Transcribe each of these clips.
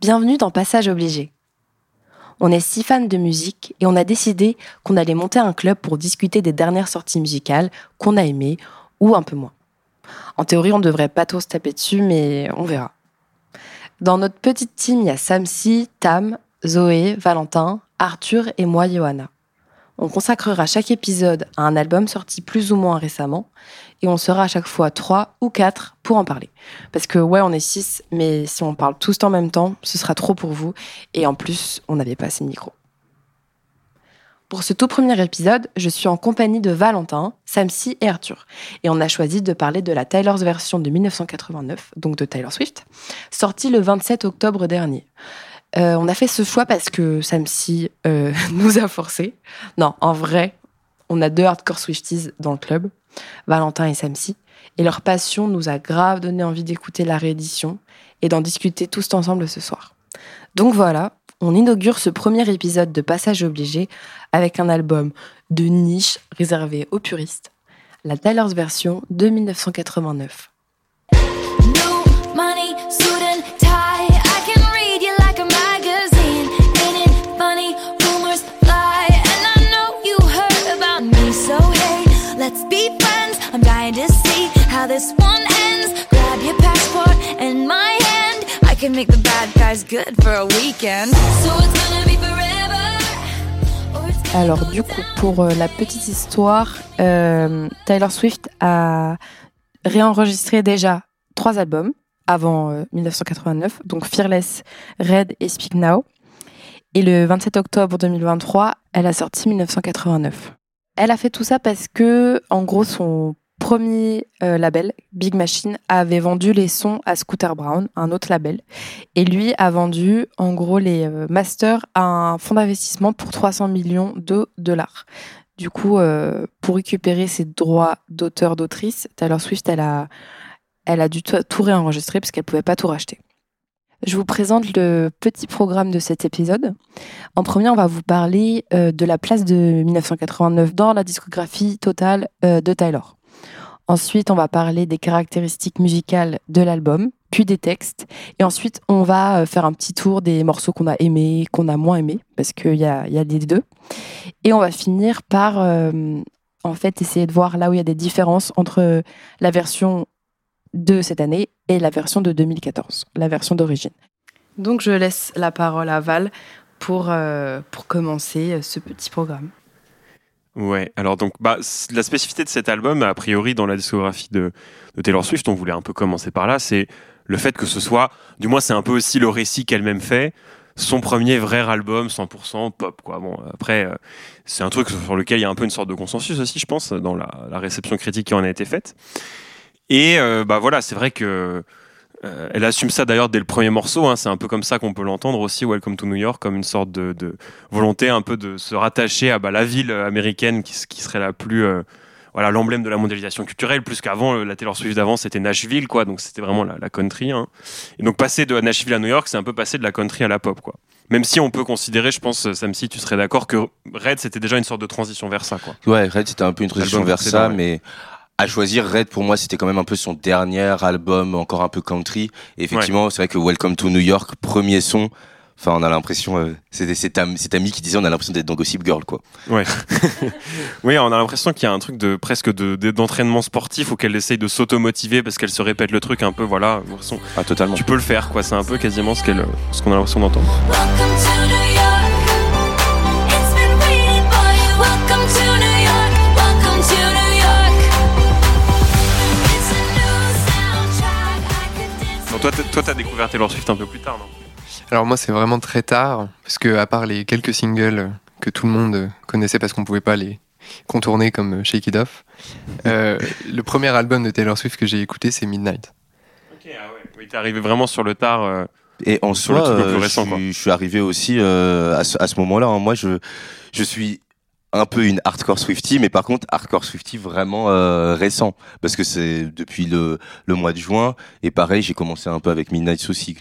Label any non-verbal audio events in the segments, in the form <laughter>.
Bienvenue dans Passage obligé. On est si fans de musique et on a décidé qu'on allait monter un club pour discuter des dernières sorties musicales qu'on a aimées ou un peu moins. En théorie, on devrait pas tous taper dessus, mais on verra. Dans notre petite team, il y a Samsi, Tam, Zoé, Valentin, Arthur et moi, Johanna. On consacrera chaque épisode à un album sorti plus ou moins récemment et on sera à chaque fois trois ou quatre pour en parler. Parce que ouais, on est six, mais si on parle tous en même temps, ce sera trop pour vous et en plus, on n'avait pas assez de micro. Pour ce tout premier épisode, je suis en compagnie de Valentin, Samsi et Arthur. Et on a choisi de parler de la Tyler's version de 1989, donc de Tyler Swift, sortie le 27 octobre dernier. Euh, on a fait ce choix parce que Samsi euh, <laughs> nous a forcé. Non, en vrai, on a deux hardcore Swifties dans le club, Valentin et Samsi, et leur passion nous a grave donné envie d'écouter la réédition et d'en discuter tous ensemble ce soir. Donc voilà, on inaugure ce premier épisode de Passage obligé avec un album de niche réservé aux puristes, la Tyler's version de 1989. Alors du coup, pour euh, la petite histoire, euh, Taylor Swift a réenregistré déjà trois albums avant 1989, euh, donc Fearless, Red et Speak Now. Et le 27 octobre 2023, elle a sorti 1989. Elle a fait tout ça parce que, en gros, son premier euh, label, Big Machine, avait vendu les sons à Scooter Brown, un autre label. Et lui a vendu, en gros, les euh, masters à un fonds d'investissement pour 300 millions de dollars. Du coup, euh, pour récupérer ses droits d'auteur, d'autrice, Taylor Swift, elle a, dû tout réenregistrer parce qu'elle pouvait pas tout racheter. Je vous présente le petit programme de cet épisode. En premier, on va vous parler de la place de 1989 dans la discographie totale de Taylor. Ensuite, on va parler des caractéristiques musicales de l'album, puis des textes. Et ensuite, on va euh, faire un petit tour des morceaux qu'on a aimés, qu'on a moins aimés, parce qu'il y a, les deux. Et on va finir par, euh, en fait, essayer de voir là où il y a des différences entre la version de cette année et la version de 2014, la version d'origine. Donc, je laisse la parole à Val pour, euh, pour commencer ce petit programme. Ouais, alors donc bah, la spécificité de cet album, a priori dans la discographie de, Taylor Swift, on voulait un peu commencer par là, c'est le fait que ce soit, du moins c'est un peu aussi le récit qu'elle-même fait, son premier vrai album 100% pop quoi. Bon après euh, c'est un truc sur lequel il y a un peu une sorte de consensus aussi je pense dans la, la réception critique qui en a été faite. Et euh, bah voilà, c'est vrai que euh, elle assume ça d'ailleurs dès le premier morceau. Hein. c'est un peu comme ça qu'on peut l'entendre aussi, Welcome to New York, comme une sorte de, volonté un peu de se rattacher à bah, la ville américaine qui, qui serait la plus euh, voilà l'emblème de la mondialisation culturelle. Plus qu'avant, la Taylor Swift d'avant c'était Nashville, quoi. Donc c'était vraiment la, country. Hein. Et donc passer de Nashville à New York, c'est un peu passer de la country à la pop, quoi. Même si on peut considérer, je pense, Sam, si tu serais d'accord que Red c'était déjà une sorte de transition vers ça, quoi. Ouais, Red c'était un peu une transition vers ça, mais à choisir, Red pour moi c'était quand même un peu son dernier album encore un peu country. Et effectivement, c'est vrai que Welcome to New York, premier son. Enfin, on a l'impression, euh, c'était cet, ami qui disait, on a l'impression d'être dans Gossip Girl, quoi. Ouais. <laughs> oui, on a l'impression qu'il y a un truc de presque de, d'entraînement sportif auquel elle essaye de s'automotiver parce qu'elle se répète le truc un peu, voilà. Ah, totalement. Tu peux le faire, quoi. C'est un peu quasiment ce qu'elle, ce qu'on a l'impression d'entendre. Toi, toi, t'as découvert Taylor Swift un peu plus tard, non? Alors moi, c'est vraiment très tard, parce que à part les quelques singles que tout le monde connaissait parce qu'on pouvait pas les contourner comme Shake It Off, <laughs> euh, le premier album de Taylor Swift que j'ai écouté, c'est Midnight. Ok, ah ouais. Oui, t'es arrivé vraiment sur le tard. Euh, et en soi, euh, je, suis arrivé aussi à ce, à ce moment-là. Hein. Moi, je, je suis un peu une hardcore Swifty, mais par contre hardcore Swifty vraiment euh, récent, parce que c'est depuis le, le mois de juin, et pareil j'ai commencé un peu avec Midnight aussi,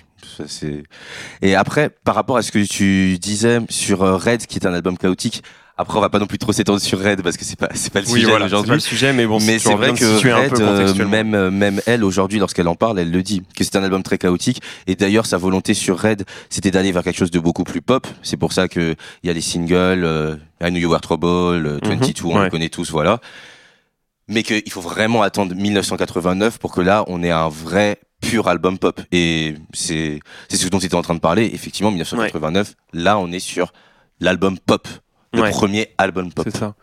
Et après, par rapport à ce que tu disais sur Red, qui est un album chaotique, après, on va pas non plus trop s'étendre sur Red parce que c'est pas c'est pas le sujet aujourd'hui. C'est le sujet, mais bon, mais c'est vrai que Red, euh, même euh, même elle aujourd'hui, lorsqu'elle en parle, elle le dit que c'est un album très chaotique. Et d'ailleurs, sa volonté sur Red, c'était d'aller vers quelque chose de beaucoup plus pop. C'est pour ça que il y a les singles, euh, I Know You Were Trouble, 22, mhm. on le connaît tous, voilà. Mais qu'il faut vraiment attendre 1989 pour que là, on ait un vrai pur album pop. Et c'est c'est ce dont tu étais en train de parler. Effectivement, 1989, là, on est sur l'album pop le premier album pop. C'est ça.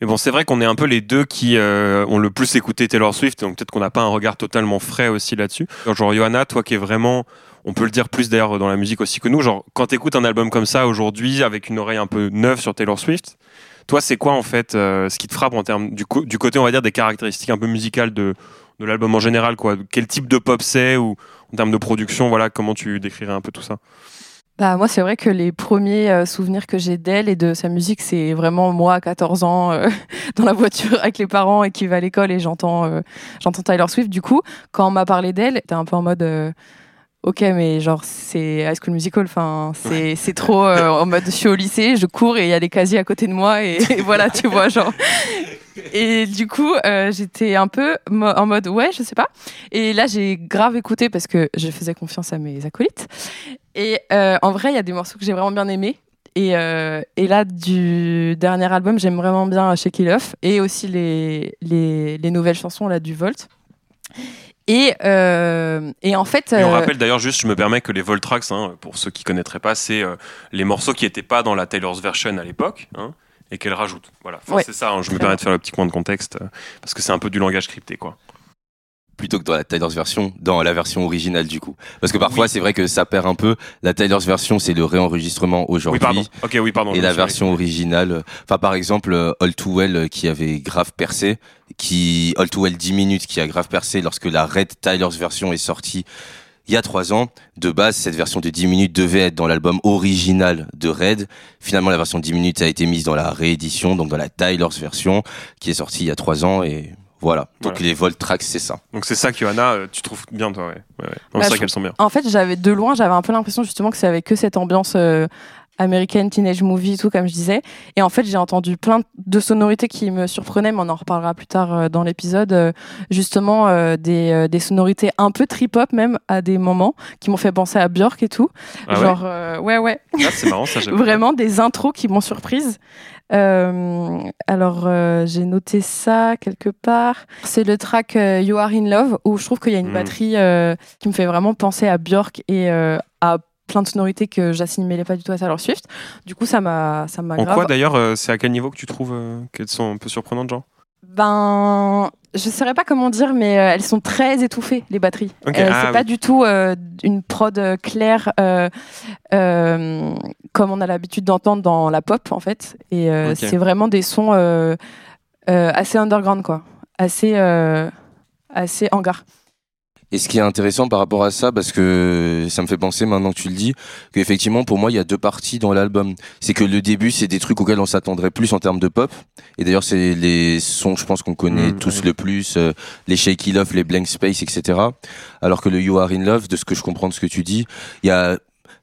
Mais bon, c'est vrai qu'on est un peu les deux qui euh, ont le plus écouté Taylor Swift, donc peut-être qu'on n'a pas un regard totalement frais aussi là-dessus. Genre, Johanna, toi qui es vraiment, on peut le dire plus d'ailleurs dans la musique aussi que nous, genre, quand t'écoutes un album comme ça aujourd'hui, avec une oreille un peu neuve sur Taylor Swift, toi, c'est quoi en fait euh, ce qui te frappe en termes du, du côté, on va dire, des caractéristiques un peu musicales de, de l'album en général, quoi? Quel type de pop c'est ou en termes de production, voilà, comment tu décrirais un peu tout ça? Bah, moi, c'est vrai que les premiers euh, souvenirs que j'ai d'elle et de sa musique, c'est vraiment moi à 14 ans euh, <laughs> dans la voiture avec les parents et qui va à l'école et j'entends euh, j'entends Tyler Swift. Du coup, quand on m'a parlé d'elle, c'était un peu en mode ok, mais genre c'est High School Musical, enfin c'est c'est trop en mode je suis au lycée, je cours et il y a des casiers à côté de moi et, et <laughs> <laughs> voilà, tu vois, genre et du coup, euh, j'étais un peu en mode ouais, je sais pas. Et là, j'ai grave écouté parce que je faisais confiance à mes acolytes. Et euh, en vrai, il y a des morceaux que j'ai vraiment bien aimés. Et, euh, et, là, du dernier album, j'aime vraiment bien Shake It Off et aussi les, les, les nouvelles chansons là, du Volt. Et, et, en fait. on rappelle d'ailleurs, juste, je me permets que les Volt Tracks, hein, pour ceux qui connaîtraient pas, c'est les morceaux qui n'étaient pas dans la Taylor's version à l'époque. Hein et qu'elle rajoute. Voilà, c'est ça. Hein, je me permets de faire le petit point de contexte euh, parce que c'est un peu du langage crypté, quoi. Plutôt que dans la Tyler's version, dans la version originale du coup. Parce que parfois c'est vrai que ça perd un peu. La Tyler's version c'est le réenregistrement aujourd'hui. Oui pardon. Ok oui pardon. Et la version originale, enfin par exemple euh, All Too Well euh, qui avait grave percé, qui All Too Well 10 minutes qui a grave percé lorsque la Red Tyler's version est sortie il y a trois ans. De base, cette version de 10 minutes devait être dans l'album original de Red. Finalement, la version de 10 minutes a été mise dans la réédition, donc dans la Tyler's version, qui est sortie il y a trois ans et voilà. Donc les Volt Tracks, c'est ça. Donc c'est ça, Johanna, euh, tu trouves bien, toi, ouais. ouais, ouais. c'est bah, qu'elles sont bien. En fait, j'avais de loin, j'avais un peu l'impression justement que c'est avec que cette ambiance euh, American Teenage Movie, tout comme je disais. Et en fait, j'ai entendu plein de sonorités qui me surprenaient, mais on en reparlera plus tard euh, dans l'épisode. Euh, justement, euh, des, des, sonorités un peu trip-hop même à des moments qui m'ont fait penser à Björk et tout. Ah Genre, ouais, ouais. Ah, c'est marrant, ça. <laughs> Vraiment des intros qui m'ont surprise. alors, j'ai noté ça quelque part. C'est le track You Are in Love où je trouve qu'il y a une hmm. batterie qui me fait vraiment penser à Björk et à plein de sonorités que j'assimilais pas du tout à Taylor Swift. Du coup, ça m'a, ça m'a. En quoi d'ailleurs, euh, c'est à quel niveau que tu trouves euh, qu'elles sont un peu surprenantes, genre? Ben, je saurais pas comment dire, mais euh, elles sont très étouffées les batteries. Okay. c'est ah pas du tout une prod claire comme on a l'habitude d'entendre dans la pop en fait. Et c'est vraiment des sons assez underground quoi, assez assez hangar. Et ce qui est intéressant par rapport à ça, parce que ça me fait penser maintenant que tu le dis, qu'effectivement pour moi il y a deux parties dans l'album. C'est que le début c'est des trucs auxquels on s'attendrait plus en termes de pop. Et d'ailleurs c'est les sons je pense qu'on connaît mmh, tous le plus, euh, les Shake It Off, les Blank Space, etc. Alors que le You Are In Love, de ce que je comprends de ce que tu dis, il y a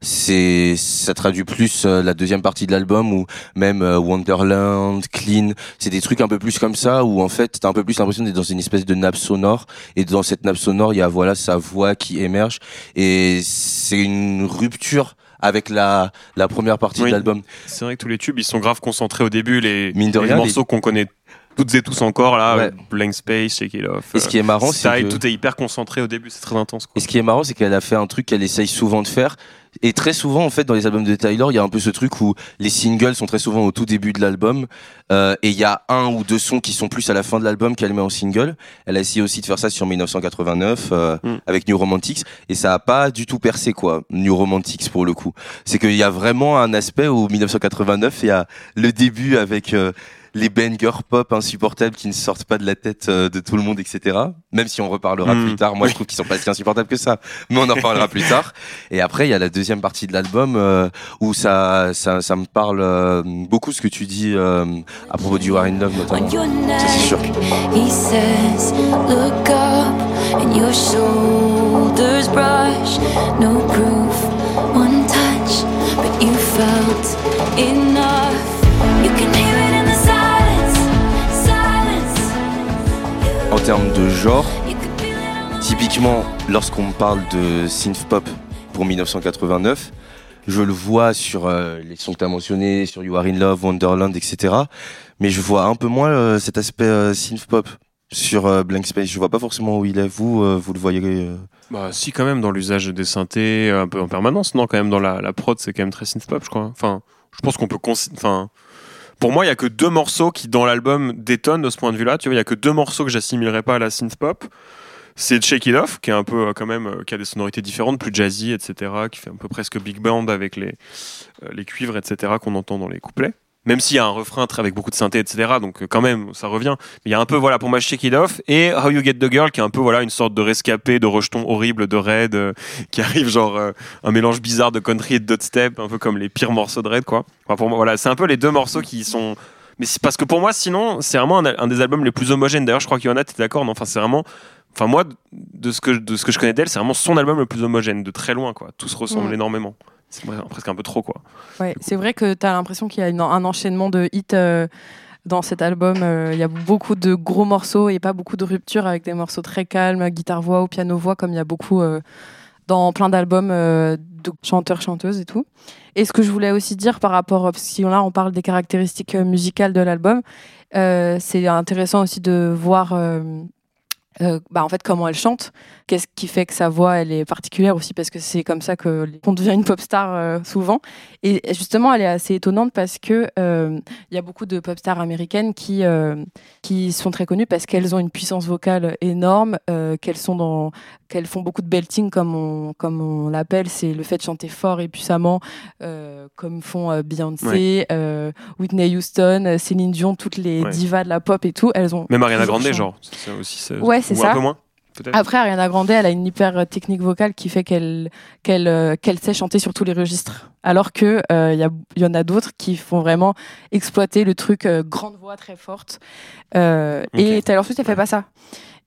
c'est ça traduit plus euh, la deuxième partie de l'album ou même euh, Wonderland, Clean, c'est des trucs un peu plus comme ça où en fait t'as un peu plus l'impression d'être dans une espèce de nappe sonore. Et dans cette nappe sonore il y a voilà sa voix qui émerge. Et c'est une rupture avec la, la première partie de l'album. C'est vrai que tous les tubes ils sont grave concentrés au début. Les, les morceaux qu'on connaît toutes et tous encore là, Blank Space, Shake It Off. Et ce qui est marrant, c'est que tout est hyper concentré au début, c'est très intense. Quoi. Et ce qui est marrant, c'est qu'elle a fait un truc qu'elle essaye souvent de faire. Et très souvent, en fait, dans les albums de Tyler, il y a un peu ce truc où les singles sont très souvent au tout début de l'album, euh, et il y a un ou deux sons qui sont plus à la fin de l'album qu'elle met en single. Elle a essayé aussi de faire ça sur 1989 euh, mm. avec New Romantics, et ça a pas du tout percé quoi, New Romantics pour le coup. C'est qu'il y a vraiment un aspect où 1989, il y a le début avec euh, les bangers pop insupportables qui ne sortent pas de la tête euh, de tout le monde, etc. Même si on reparlera hmm. plus tard. Moi, je trouve qu'ils sont pas si insupportables que ça, mais on en reparlera plus tard. Et après, il y a la deuxième partie de l'album euh, où ça, ça, ça, me parle euh, beaucoup ce que tu dis à propos du War in Love notamment. Ça, c'est sûr. Termes de genre, typiquement, lorsqu'on parle de synth pop pour 1989, je le vois sur euh, les sons que tu as mentionnés, sur You Are in Love, Wonderland, etc. Mais je vois un peu moins euh, cet aspect euh, synth pop sur Blank Space. Je vois pas forcément où il est. Vous, vous le voyez Bah si, quand même, dans l'usage des synthés un peu en permanence. Non, quand même, dans la, la prod, c'est quand même très synth pop, je crois. Enfin, je pense qu'on peut... Enfin, pour moi, il y a que deux morceaux qui, dans l'album, détonnent de ce point de vue-là. Tu vois, il y a que deux morceaux que j'assimilerais pas à la synth pop c'est Shake It Off, qui est un peu euh, quand même, euh, qui a des sonorités différentes, plus jazzy, etc., qui fait un peu presque big band avec les, euh, les cuivres, etc., qu'on entend dans les couplets. Même s'il y a un refrain avec beaucoup de synthé, etc., donc quand même, ça revient. Mais il y a un peu, voilà, pour moi, Shake It Off et How You Get the Girl, qui est un peu, voilà, une sorte de rescapé, de rejeton horrible de Red, qui arrive genre un mélange bizarre de country et de dubstep, un peu comme les pires morceaux de Red, quoi. Enfin, pour moi, voilà, c'est un peu les deux morceaux qui sont mais c'est parce que pour moi, sinon, c'est vraiment un, des albums les plus homogènes. D'ailleurs, je crois qu'il y en a, t'es d'accord Enfin, c'est vraiment Enfin, moi, de ce que, de ce que je connais d'elle, c'est vraiment son album le plus homogène, de très loin, quoi. Tout se ressemble énormément. C'est presque un peu trop, quoi. Ouais, c'est vrai que tu as l'impression qu'il y a un enchaînement de hits euh, dans cet album. Euh, il y a beaucoup de gros morceaux et pas beaucoup de ruptures avec des morceaux très calmes, guitare-voix ou piano-voix, comme il y a beaucoup euh, dans plein d'albums de chanteurs-chanteuses et tout. Et ce que je voulais aussi dire par rapport, si là on parle des caractéristiques musicales de l'album, c'est intéressant aussi de voir euh, bah en fait comment elle chante qu'est-ce qui fait que sa voix elle est particulière aussi parce que c'est comme ça que on devient une pop star euh, souvent. Et justement elle est assez étonnante parce que euh, il y a beaucoup de pop stars américaines qui qui sont très connues parce qu'elles ont une puissance vocale énorme qu'elles sont dans qu'elles font beaucoup de belting comme on comme on l'appelle. C'est le fait de chanter fort et puissamment comme font Beyoncé Whitney Houston Céline Dion toutes les divas de la pop et tout. Elles ont même Ariana Grande genre aussi ouais c'est ça. Un peu moins après, Ariana Grande, elle a une hyper euh, technique vocale qui fait qu'elle qu'elle euh, qu'elle sait chanter sur tous les registres. Alors que il euh, y, y, en a d'autres qui font vraiment exploiter le truc grande voix très forte. Et Taylor Swift, elle fait pas ça.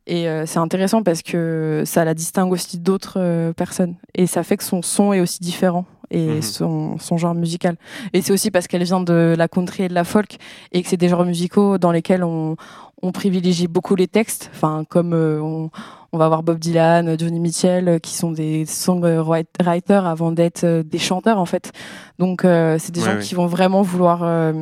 Et c'est intéressant parce que ça la distingue aussi d'autres personnes. Et ça fait que son son est aussi différent et mhm. son, son, genre musical. Et c'est aussi parce qu'elle vient de la country et de la folk et que c'est des genres musicaux dans lesquels on, on privilégie beaucoup les textes, enfin comme euh, on, on, va voir Bob Dylan, Johnny Mitchell, euh, qui sont des songwriters avant d'être euh, des chanteurs en fait. Donc c'est des gens qui vont vraiment vouloir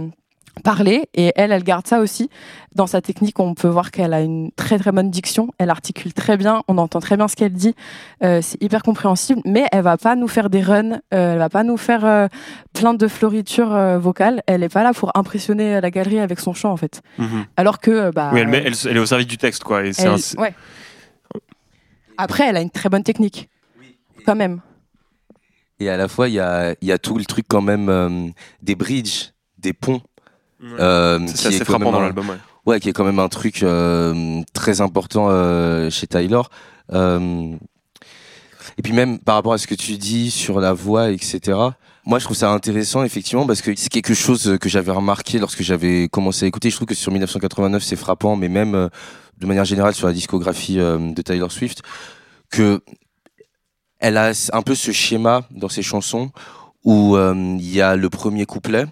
parler et elle, elle garde ça aussi. Dans sa technique, on peut voir qu'elle a une très très bonne diction, elle articule très bien, on entend très bien ce qu'elle dit, euh, c'est hyper compréhensible, mais elle va pas nous faire des runs, euh, elle va pas nous faire euh, plein de floritures vocales, elle est pas là pour impressionner la galerie avec son chant en fait. Mhm. Alors que bah, oui, elle, elle, est au service du texte quoi. Et ouais. Après, elle a une très bonne technique, quand même. Et à la fois, il y a, y a tout le truc quand même des bridges, des ponts euh, c'est assez frappant dans l'album. Ouais. ouais. qui est quand même un truc euh, très important euh, chez Tyler. et puis même par rapport à ce que tu dis sur la voix, etc. Moi, je trouve ça intéressant, effectivement, parce que c'est quelque chose que j'avais remarqué lorsque j'avais commencé à écouter. Je trouve que sur 1989, c'est frappant, mais même de manière générale sur la discographie de Tyler Swift, que elle a un peu ce schéma dans ses chansons où il y a le premier couplet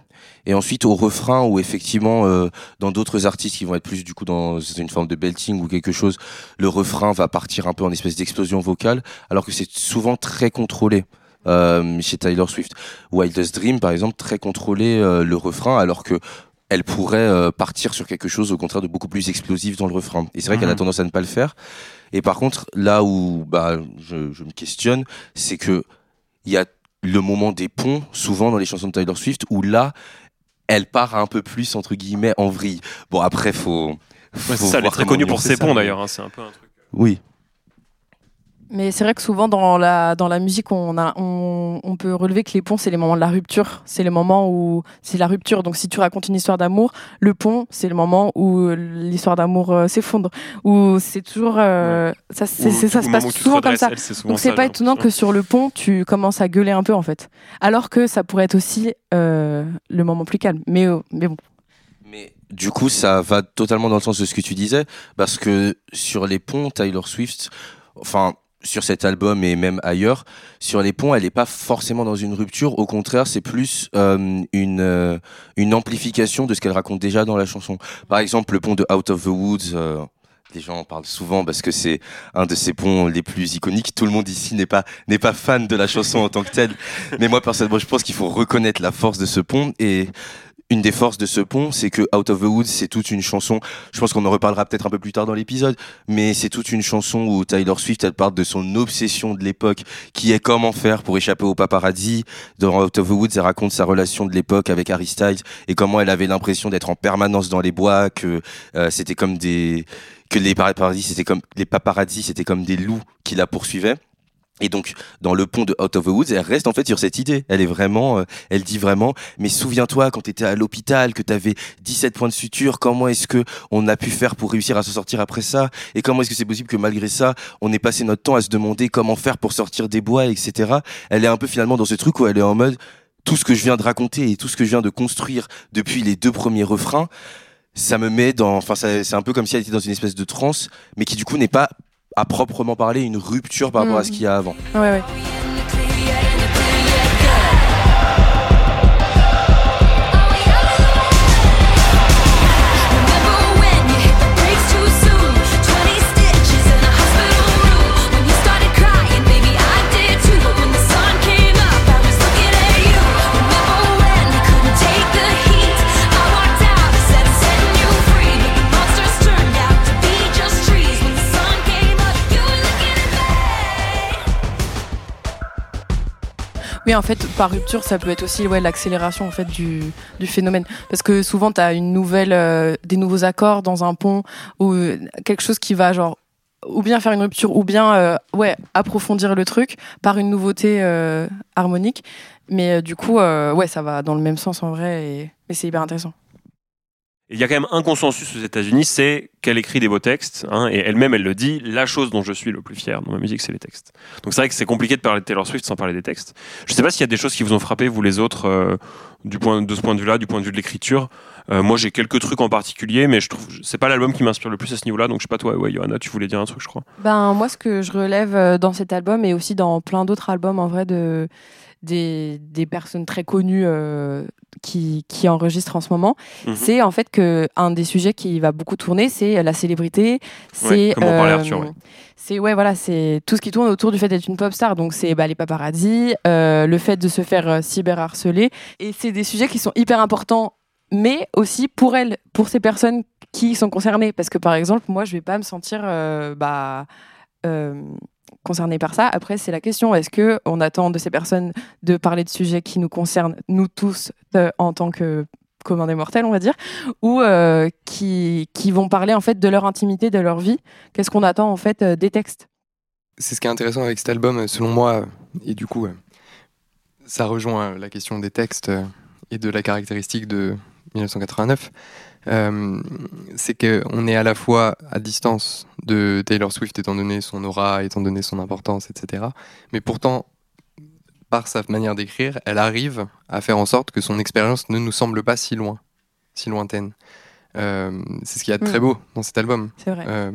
et ensuite au refrain où effectivement euh, dans d'autres artistes qui vont être plus du coup dans une forme de belting ou quelque chose, le refrain va partir un peu en espèce d'explosion vocale, alors que c'est souvent très contrôlé. Euh, chez Tyler Swift, Wildest Dream par exemple, très contrôlé euh, le refrain, alors que elle pourrait partir sur quelque chose au contraire de beaucoup plus explosif dans le refrain. Et c'est vrai qu'elle a mhm. tendance à ne pas le faire. Et par contre, là où bah, je, je me questionne, c'est que il y a le moment des ponts, souvent dans les chansons de Tyler Swift, où là, elle part un peu plus entre guillemets en vrille. Bon après faut. faut ça, elle est très connue pour ses ponts d'ailleurs. Hein, c'est un peu un truc. Oui. Mais c'est vrai que souvent dans la, dans la musique, on, a, on, on peut relever que les ponts, c'est les moments de la rupture. C'est les moments où c'est la rupture. Donc si tu racontes une histoire d'amour, le pont, c'est le moment où l'histoire d'amour euh, s'effondre. Ou c'est toujours... Euh, ça, ça se passe souvent comme ça. Donc c'est pas étonnant que sur le pont, tu commences à gueuler un peu en fait. Alors que ça pourrait être aussi euh, le moment plus calme. Mais, mais bon. Mais du coup, ça va totalement dans le sens de ce que tu disais. Parce que sur les ponts, Tyler Swift... Enfin, sur cet album et même ailleurs, sur les ponts, elle n'est pas forcément dans une rupture. Au contraire, c'est plus euh, une euh, une amplification de ce qu'elle raconte déjà dans la chanson. Par exemple, le pont de Out of the Woods, euh, les gens en parlent souvent parce que c'est un de ces ponts les plus iconiques. Tout le monde ici n'est pas n'est pas fan de la chanson en tant que telle, mais moi personnellement, je pense qu'il faut reconnaître la force de ce pont et une des forces de ce pont, c'est que Out of the Woods, c'est toute une chanson. Je pense qu'on en reparlera peut-être un peu plus tard dans l'épisode, mais c'est toute une chanson où Tyler Swift, elle parle de son obsession de l'époque, qui est comment faire pour échapper au paparazzi. Dans Out of the Woods, elle raconte sa relation de l'époque avec Harry Styles et comment elle avait l'impression d'être en permanence dans les bois, que euh, c'était comme des que les paparazzi, c'était comme les paparazzi, c'était comme des loups qui la poursuivaient. Et donc, dans le pont de Out of the Woods, elle reste en fait sur cette idée. Elle est vraiment, euh, elle dit vraiment, mais souviens-toi quand tu étais à l'hôpital, que tu avais 17 points de suture, comment est-ce que on a pu faire pour réussir à se sortir après ça? Et comment est-ce que c'est possible que malgré ça, on ait passé notre temps à se demander comment faire pour sortir des bois, etc. Elle est un peu finalement dans ce truc où elle est en mode, tout ce que je viens de raconter et tout ce que je viens de construire depuis les deux premiers refrains, ça me met dans, enfin, c'est un peu comme si elle était dans une espèce de transe, mais qui du coup n'est pas à proprement parler une rupture par rapport à ce qu'il y a avant. Ouais, ouais. Oui, en fait, par rupture, ça peut être aussi ouais, l'accélération en fait du, du phénomène. Parce que souvent, tu as une nouvelle, euh, des nouveaux accords dans un pont ou euh, quelque chose qui va genre ou bien faire une rupture ou bien euh, ouais approfondir le truc par une nouveauté harmonique. Mais du coup, ouais, ça va dans le même sens en vrai et, et c'est hyper intéressant. Il y a quand même un consensus aux États-Unis, c'est qu'elle écrit des beaux textes, hein, et elle-même, elle le dit, la chose dont je suis le plus fier dans ma musique, c'est les textes. Donc c'est vrai que c'est compliqué de parler de Taylor Swift sans parler des textes. Je ne sais pas s'il y a des choses qui vous ont frappé, vous les autres, euh, du point, de ce point de vue-là, du point de vue de l'écriture. Euh, moi, j'ai quelques trucs en particulier, mais je trouve c'est pas l'album qui m'inspire le plus à ce niveau-là. Donc je sais pas toi, ouais, Johanna, tu voulais dire un truc, je crois. Ben moi, ce que je relève euh, dans cet album et aussi dans plein d'autres albums, en vrai, de des, des personnes très connues euh, qui, qui, enregistrent en ce moment, mhm. c'est en fait que un des sujets qui va beaucoup tourner, c'est la célébrité. C'est euh, c'est ouais voilà, c'est tout ce qui tourne autour du fait d'être une pop star. Donc c'est bah, les paparazzi, euh, le fait de se faire cyberharceler, et c'est des sujets qui sont hyper importants, mais aussi pour elles, pour ces personnes qui sont concernées, parce que par exemple moi je vais pas me sentir bah concernés par ça. Après, c'est la question est-ce que on attend de ces personnes de parler de sujets qui nous concernent nous tous euh, en tant que commun des mortels, on va dire, ou euh, qui, qui vont parler en fait de leur intimité, de leur vie? Qu'est-ce qu'on attend en fait euh, des textes? C'est ce qui est intéressant avec cet album, selon moi, et du coup, ça rejoint la question des textes et de la caractéristique de 1989. Euh, c'est qu'on est à la fois à distance de Taylor Swift étant donné son aura, étant donné son importance, etc. Mais pourtant, par sa manière d'écrire, elle arrive à faire en sorte que son expérience ne nous semble pas si loin, si lointaine. Euh, c'est ce qu'il y a de très mm. beau dans cet album. C'est vrai. Euh,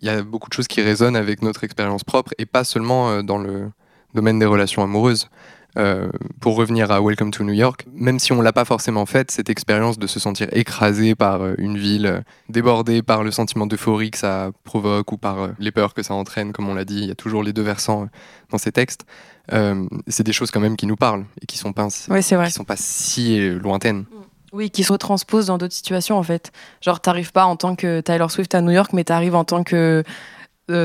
il y a beaucoup de choses qui résonnent avec notre expérience propre et pas seulement dans le domaine des relations amoureuses. Euh, pour revenir à Welcome to New York, même si on l'a pas forcément faite, cette expérience de se sentir écrasé par euh, une ville, euh, débordé par le sentiment d'euphorie que ça provoque ou par les peurs que ça entraîne, comme on l'a dit, il y a toujours les deux versants dans ces textes. c'est des choses quand même qui nous parlent et qui sont pas, qui sont pas si lointaines. Mm. Oui, qui se retransposent dans d'autres situations en fait. Genre, t'arrives pas en tant que Taylor Swift à New York, mais t'arrives en tant que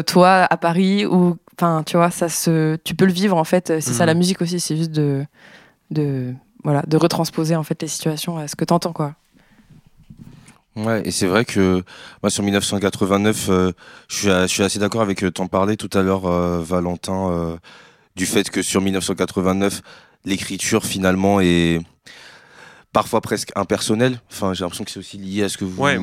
toi à Paris ou Enfin, tu vois, ça se, tu peux le vivre en fait. C'est ça la mhm. musique aussi, c'est juste de, de, voilà, de retransposer en fait les situations à ce que t'entends quoi. Ouais, et c'est vrai que moi sur 1989, euh, je, suis, je, suis, assez d'accord avec euh, t'en parler tout à l'heure, euh, Valentin, du fait que sur 1989, l'écriture finalement est parfois presque impersonnel. Enfin, j'ai l'impression que c'est aussi lié à ce que vous. Ouais.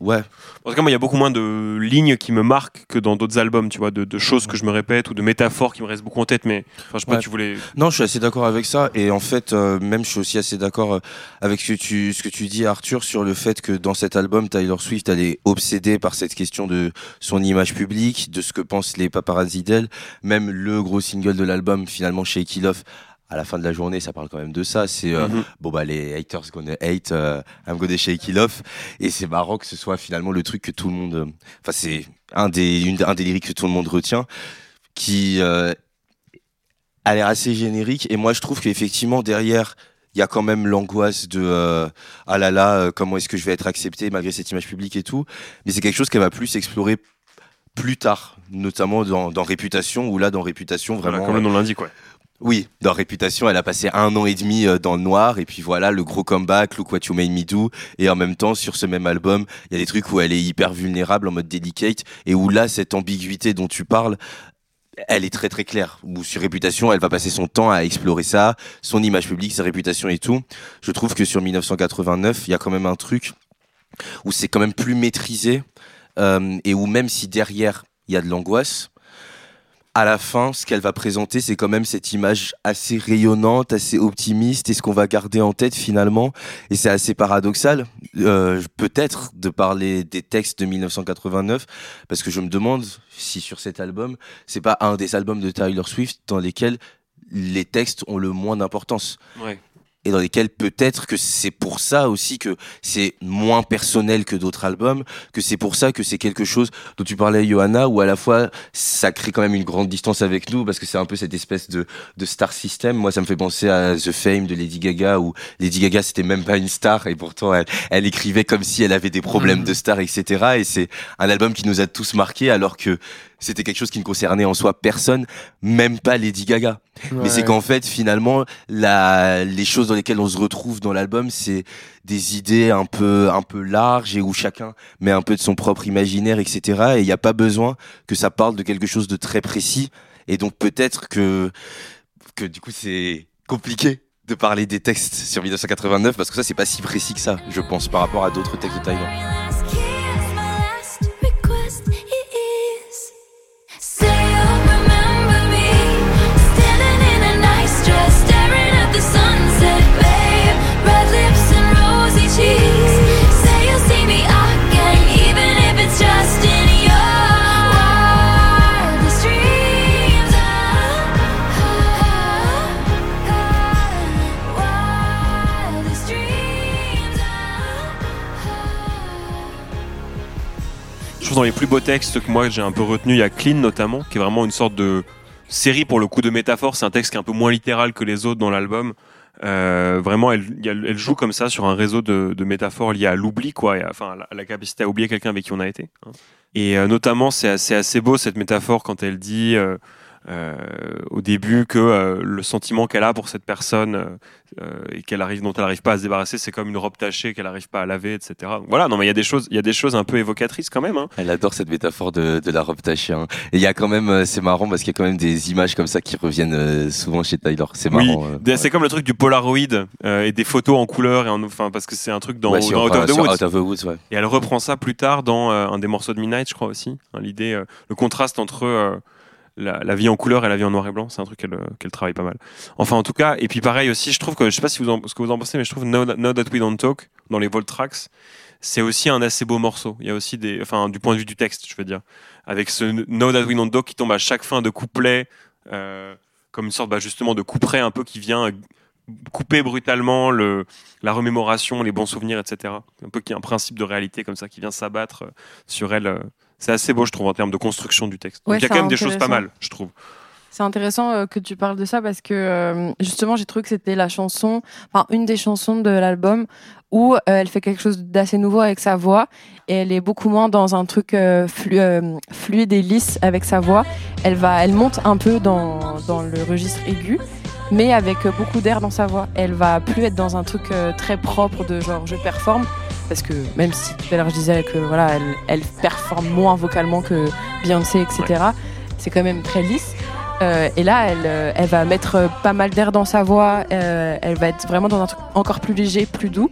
ouais. En tout cas, moi, il y a beaucoup moins de lignes qui me marquent que dans d'autres albums, tu vois, de, choses que je me répète ou de métaphores qui me restent beaucoup en tête. Mais enfin, je sais pas, tu voulais. Non, je suis assez d'accord avec ça. Et en fait, euh, même, je suis aussi assez d'accord euh, avec ce que, tu, ce que tu dis, Arthur, sur le fait que dans cet album, Taylor Swift, elle est obsédée par cette question de son image publique, de ce que pensent les paparazzi d'elle. Même le gros single de l'album, finalement, Shake It Off, à la fin de la journée, ça parle quand même de ça. C'est mhm. bon bah les haters gonna hate, I'm gonna shake it off. Et c'est marrant que ce soit finalement le truc que tout le monde. Enfin c'est un des une, un des lyriques que tout le monde retient, qui a l'air assez générique. Et moi je trouve qu'effectivement derrière il y a quand même l'angoisse de euh, ah là là euh, comment est-ce que je vais être accepté malgré cette image publique et tout mais c'est quelque chose qu'elle va plus explorer plus tard notamment dans, dans Réputation où là dans Réputation vraiment comme le nom l'indique ouais oui, dans Réputation, elle a passé un an et demi euh, dans le noir, et puis voilà, le gros comeback, Look What You Made Me Do, et en même temps, sur ce même album, il y a des trucs où elle est hyper vulnérable en mode delicate, et où là, cette ambiguïté dont tu parles, elle est très très claire. Ou sur réputation, elle va passer son temps à explorer ça, son image publique, sa réputation et tout. Je trouve que sur 1989, il y a quand même un truc où c'est quand même plus maîtrisé euh, et où même si derrière il y a de l'angoisse, à la fin, ce qu'elle va présenter, c'est quand même cette image assez rayonnante, assez optimiste, et ce qu'on va garder en tête finalement. Et c'est assez paradoxal, euh, peut-être, de parler des textes de 1989, parce que je me demande si sur cet album, c'est pas un des albums de Taylor Swift dans lesquels les textes ont le moins d'importance. Ouais et dans lesquels peut-être que c'est pour ça aussi que c'est moins personnel que d'autres albums, que c'est pour ça que c'est quelque chose dont tu parlais, Johanna, où à la fois ça crée quand même une grande distance avec nous parce que c'est un peu cette espèce de, de star system. Moi, ça me fait penser à The Fame de Lady Gaga où Lady Gaga c'était même pas une star et pourtant elle, elle écrivait comme si elle avait des problèmes mmh. de star, etc. Et c'est un album qui nous a tous marqués alors que c'était quelque chose qui ne concernait en soi personne, même pas Lady Gaga. Mais c'est qu'en fait, finalement, la, les choses dans lesquelles on se retrouve dans l'album, c'est des idées un peu, un peu larges et où chacun met un peu de son propre imaginaire, etc. Et il n'y a pas besoin que ça parle de quelque chose de très précis. Et donc peut-être que, que du coup, c'est compliqué de parler des textes sur 1989 parce que ça, c'est pas si précis que ça, je pense, par rapport à d'autres textes de Dans les plus beaux textes que moi j'ai un peu retenu, il y a Clean notamment, qui est vraiment une sorte de série pour le coup de métaphore. C'est un texte qui est un peu moins littéral que les autres dans l'album. Euh, vraiment, elle, joue comme ça sur un réseau de, métaphores liées à l'oubli, quoi, et enfin à la, capacité à oublier quelqu'un avec qui on a été. Hein. Et euh, notamment, c'est assez, beau cette métaphore quand elle dit euh, au début que euh, le sentiment qu'elle a pour cette personne euh, et qu'elle arrive dont elle n'arrive pas à se débarrasser c'est comme une robe tachée qu'elle n'arrive pas à laver etc voilà non mais il y a des choses il y a des choses un peu évocatrices quand même hein. elle adore cette métaphore de, de la robe tachée hein. et il y a quand même c'est marrant parce qu'il y a quand même des images comme ça qui reviennent souvent chez Taylor c'est marrant oui, c'est comme le truc du Polaroid et des photos en couleur et en, enfin parce que c'est un truc dans, Out, of the Woods, ouais. et elle reprend ça plus tard dans un des morceaux de Midnight je crois aussi hein, l'idée le contraste entre la, vie en couleur et la vie en noir et blanc, c'est un truc qu'elle travaille pas mal. Enfin, en tout cas, et puis pareil aussi, je trouve que, je sais pas si vous ce que vous en pensez, mais je trouve Know, That We Don't Talk dans les Volt Tracks, c'est aussi un assez beau morceau. Il y a aussi des, enfin, du point de vue du texte, je veux dire, avec ce Know That We Don't Talk qui tombe à chaque fin de couplet, euh, comme une sorte, bah, justement, de couperet un peu qui vient couper brutalement le, la remémoration, les bons souvenirs, etc. Un peu qui a un principe de réalité comme ça qui vient s'abattre sur elle euh, c'est assez beau, je trouve, en termes de construction du texte. il y a quand même des choses pas mal, je trouve. C'est intéressant euh, que tu parles de ça parce que euh, justement j'ai trouvé que c'était la chanson, enfin une des chansons de l'album où euh, elle fait quelque chose d'assez nouveau avec sa voix et elle est beaucoup moins dans un truc fluide et lisse avec sa voix. Elle va, elle monte un peu dans, dans le registre aigu mais avec beaucoup d'air dans sa voix. Elle va plus être dans un truc très propre de genre je performe, parce que même si tout à l'heure je disais que voilà, elle, elle, performe moins vocalement que Beyoncé, etc., c'est quand même très lisse. Euh, et là, elle, euh, elle va mettre pas mal d'air dans sa voix, euh, elle va être vraiment dans un truc encore plus léger, plus doux.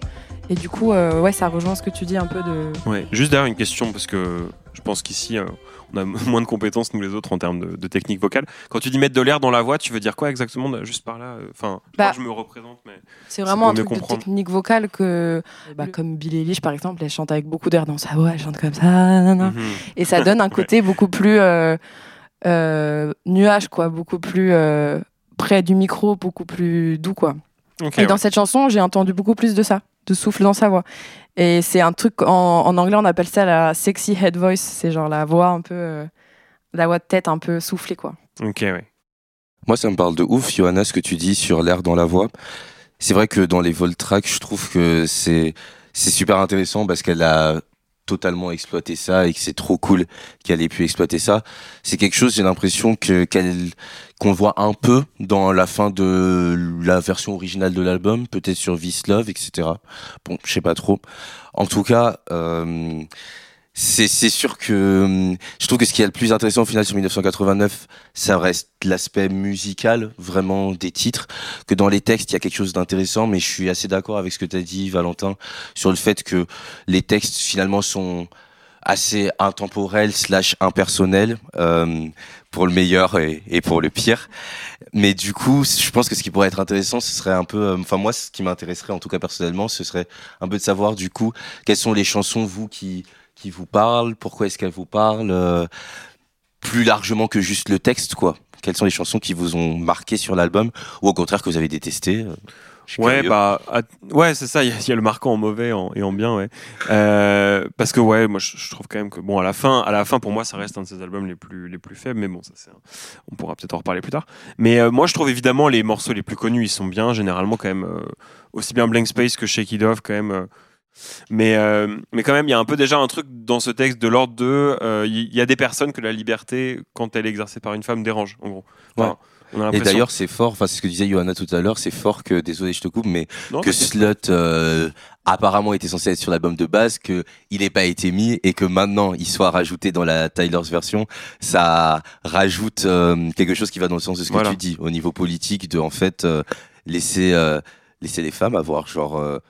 Et du coup, euh, ouais, ça rejoint ce que tu dis un peu de. Ouais, juste derrière une question, parce que je pense qu'ici, euh, on a <laughs> moins de compétences, nous les autres, en termes de, technique vocale. Quand tu dis mettre de l'air dans la voix, tu veux dire quoi exactement, juste par là Enfin, bah, je me représente, mais. C'est vraiment un truc de technique vocale que, bah, comme Billie Eilish, par exemple, elle chante avec beaucoup d'air dans sa voix, elle chante comme ça, mhm. et ça donne un <laughs> côté beaucoup plus euh, nuage, quoi, beaucoup plus près du micro, beaucoup plus doux, quoi. et dans cette chanson, j'ai entendu beaucoup plus de ça, de souffle dans sa voix. Et c'est un truc, en, anglais, on appelle ça la sexy head voice. C'est genre la voix un peu, euh, la voix de tête un peu soufflée, quoi. Ok, ouais. Moi, ça me parle de ouf, Johanna, ce que tu dis sur l'air dans la voix. C'est vrai que dans les Voltracks, je trouve que c'est c'est super intéressant parce qu'elle a totalement exploité ça et que c'est trop cool qu'elle ait pu exploiter ça. C'est quelque chose, j'ai l'impression que qu'elle qu'on voit un peu dans la fin de la version originale de l'album, peut-être sur Vice Love, etc. Bon, je sais pas trop. En tout cas, euh, c'est sûr que hum, je trouve que ce qui est le plus intéressant au final sur 1989, ça reste l'aspect musical vraiment des titres. Que dans les textes, il y a quelque chose d'intéressant, mais je suis assez d'accord avec ce que tu as dit, Valentin, sur le fait que les textes finalement sont assez intemporels slash impersonnels euh, pour le meilleur et, et, pour le pire. Mais du coup, je pense que ce qui pourrait être intéressant, ce serait un peu, euh, enfin moi, ce qui m'intéresserait en tout cas personnellement, ce serait un peu de savoir du coup quelles sont les chansons vous qui qui vous parle Pourquoi est-ce qu'elle vous parle euh, Plus largement que juste le texte, quoi. Quelles sont les chansons qui vous ont marqué sur l'album ou au contraire que vous avez détesté euh, Ouais, bah, ouais, c'est ça. Il y, a le marquant en mauvais et en bien, ouais. Euh, parce que ouais, moi, je, trouve quand même que bon, à la fin, à la fin, pour moi, ça reste un de ses albums les plus les plus faibles. Mais bon, ça, c'est, on pourra peut-être en reparler plus tard. Mais moi, je trouve évidemment les morceaux les plus connus, ils sont bien. Généralement, quand même, aussi bien Blank Space que Shake It Off, quand même. Mais, euh, mais quand même, il y a un peu déjà un truc dans ce texte de l'ordre de. Euh, il y, a des personnes que la liberté, quand elle est exercée par une femme, dérange, en gros. et d'ailleurs, c'est fort, enfin, c'est ce que disait Johanna tout à l'heure, c'est fort que, désolé, je te coupe, mais que Slut, euh, apparemment était censé être sur l'album de base, que il n'ait pas été mis et que maintenant il soit rajouté dans la Tyler's version, ça rajoute quelque chose qui va dans le sens de ce que tu dis au niveau politique, de en fait laisser laisser les femmes avoir genre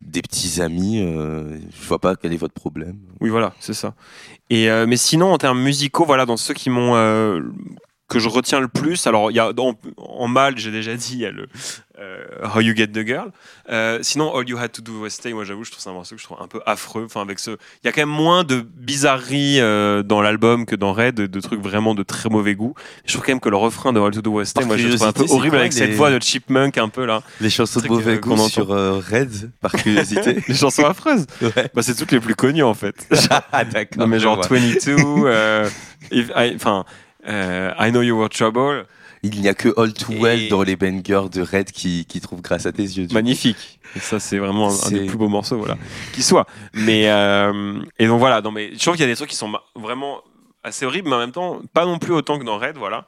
des petits amis, euh, je vois pas quel est votre problème. Oui, voilà, c'est ça. Et euh, mais sinon, en termes musicaux, voilà, dans ceux qui m'ont euh, que je retiens le plus, alors il y a en mal, j'ai déjà dit, il y a le How You Get the Girl. Euh, sinon, All You Had to Do Was Stay, moi j'avoue, je trouve ça un morceau que je trouve un peu affreux. Enfin, avec ce, il y a quand même moins de bizarreries euh, dans l'album que dans Red, de, trucs vraiment de très mauvais goût. Je trouve quand même que le refrain de All You to Do Was Stay, moi je trouve un peu horrible avec cette voix de Chipmunk un peu là. Les chansons de mauvais goût sur Red, par <laughs> curiosité. les chansons affreuses. Bah, c'est toutes les plus connues en fait. <laughs> ah d'accord. Non mais genre 22, enfin. I Know You Were Trouble. Il n'y a que All Too Well dans les bangers de Red qui, qui trouve grâce à tes yeux. Magnifique. Et ça, c'est vraiment un, des plus beaux morceaux, voilà, qui soit. Mais euh, et donc voilà. Non, mais je trouve qu'il y a des trucs qui sont vraiment assez horribles, mais en même temps pas non plus autant que dans Red, voilà.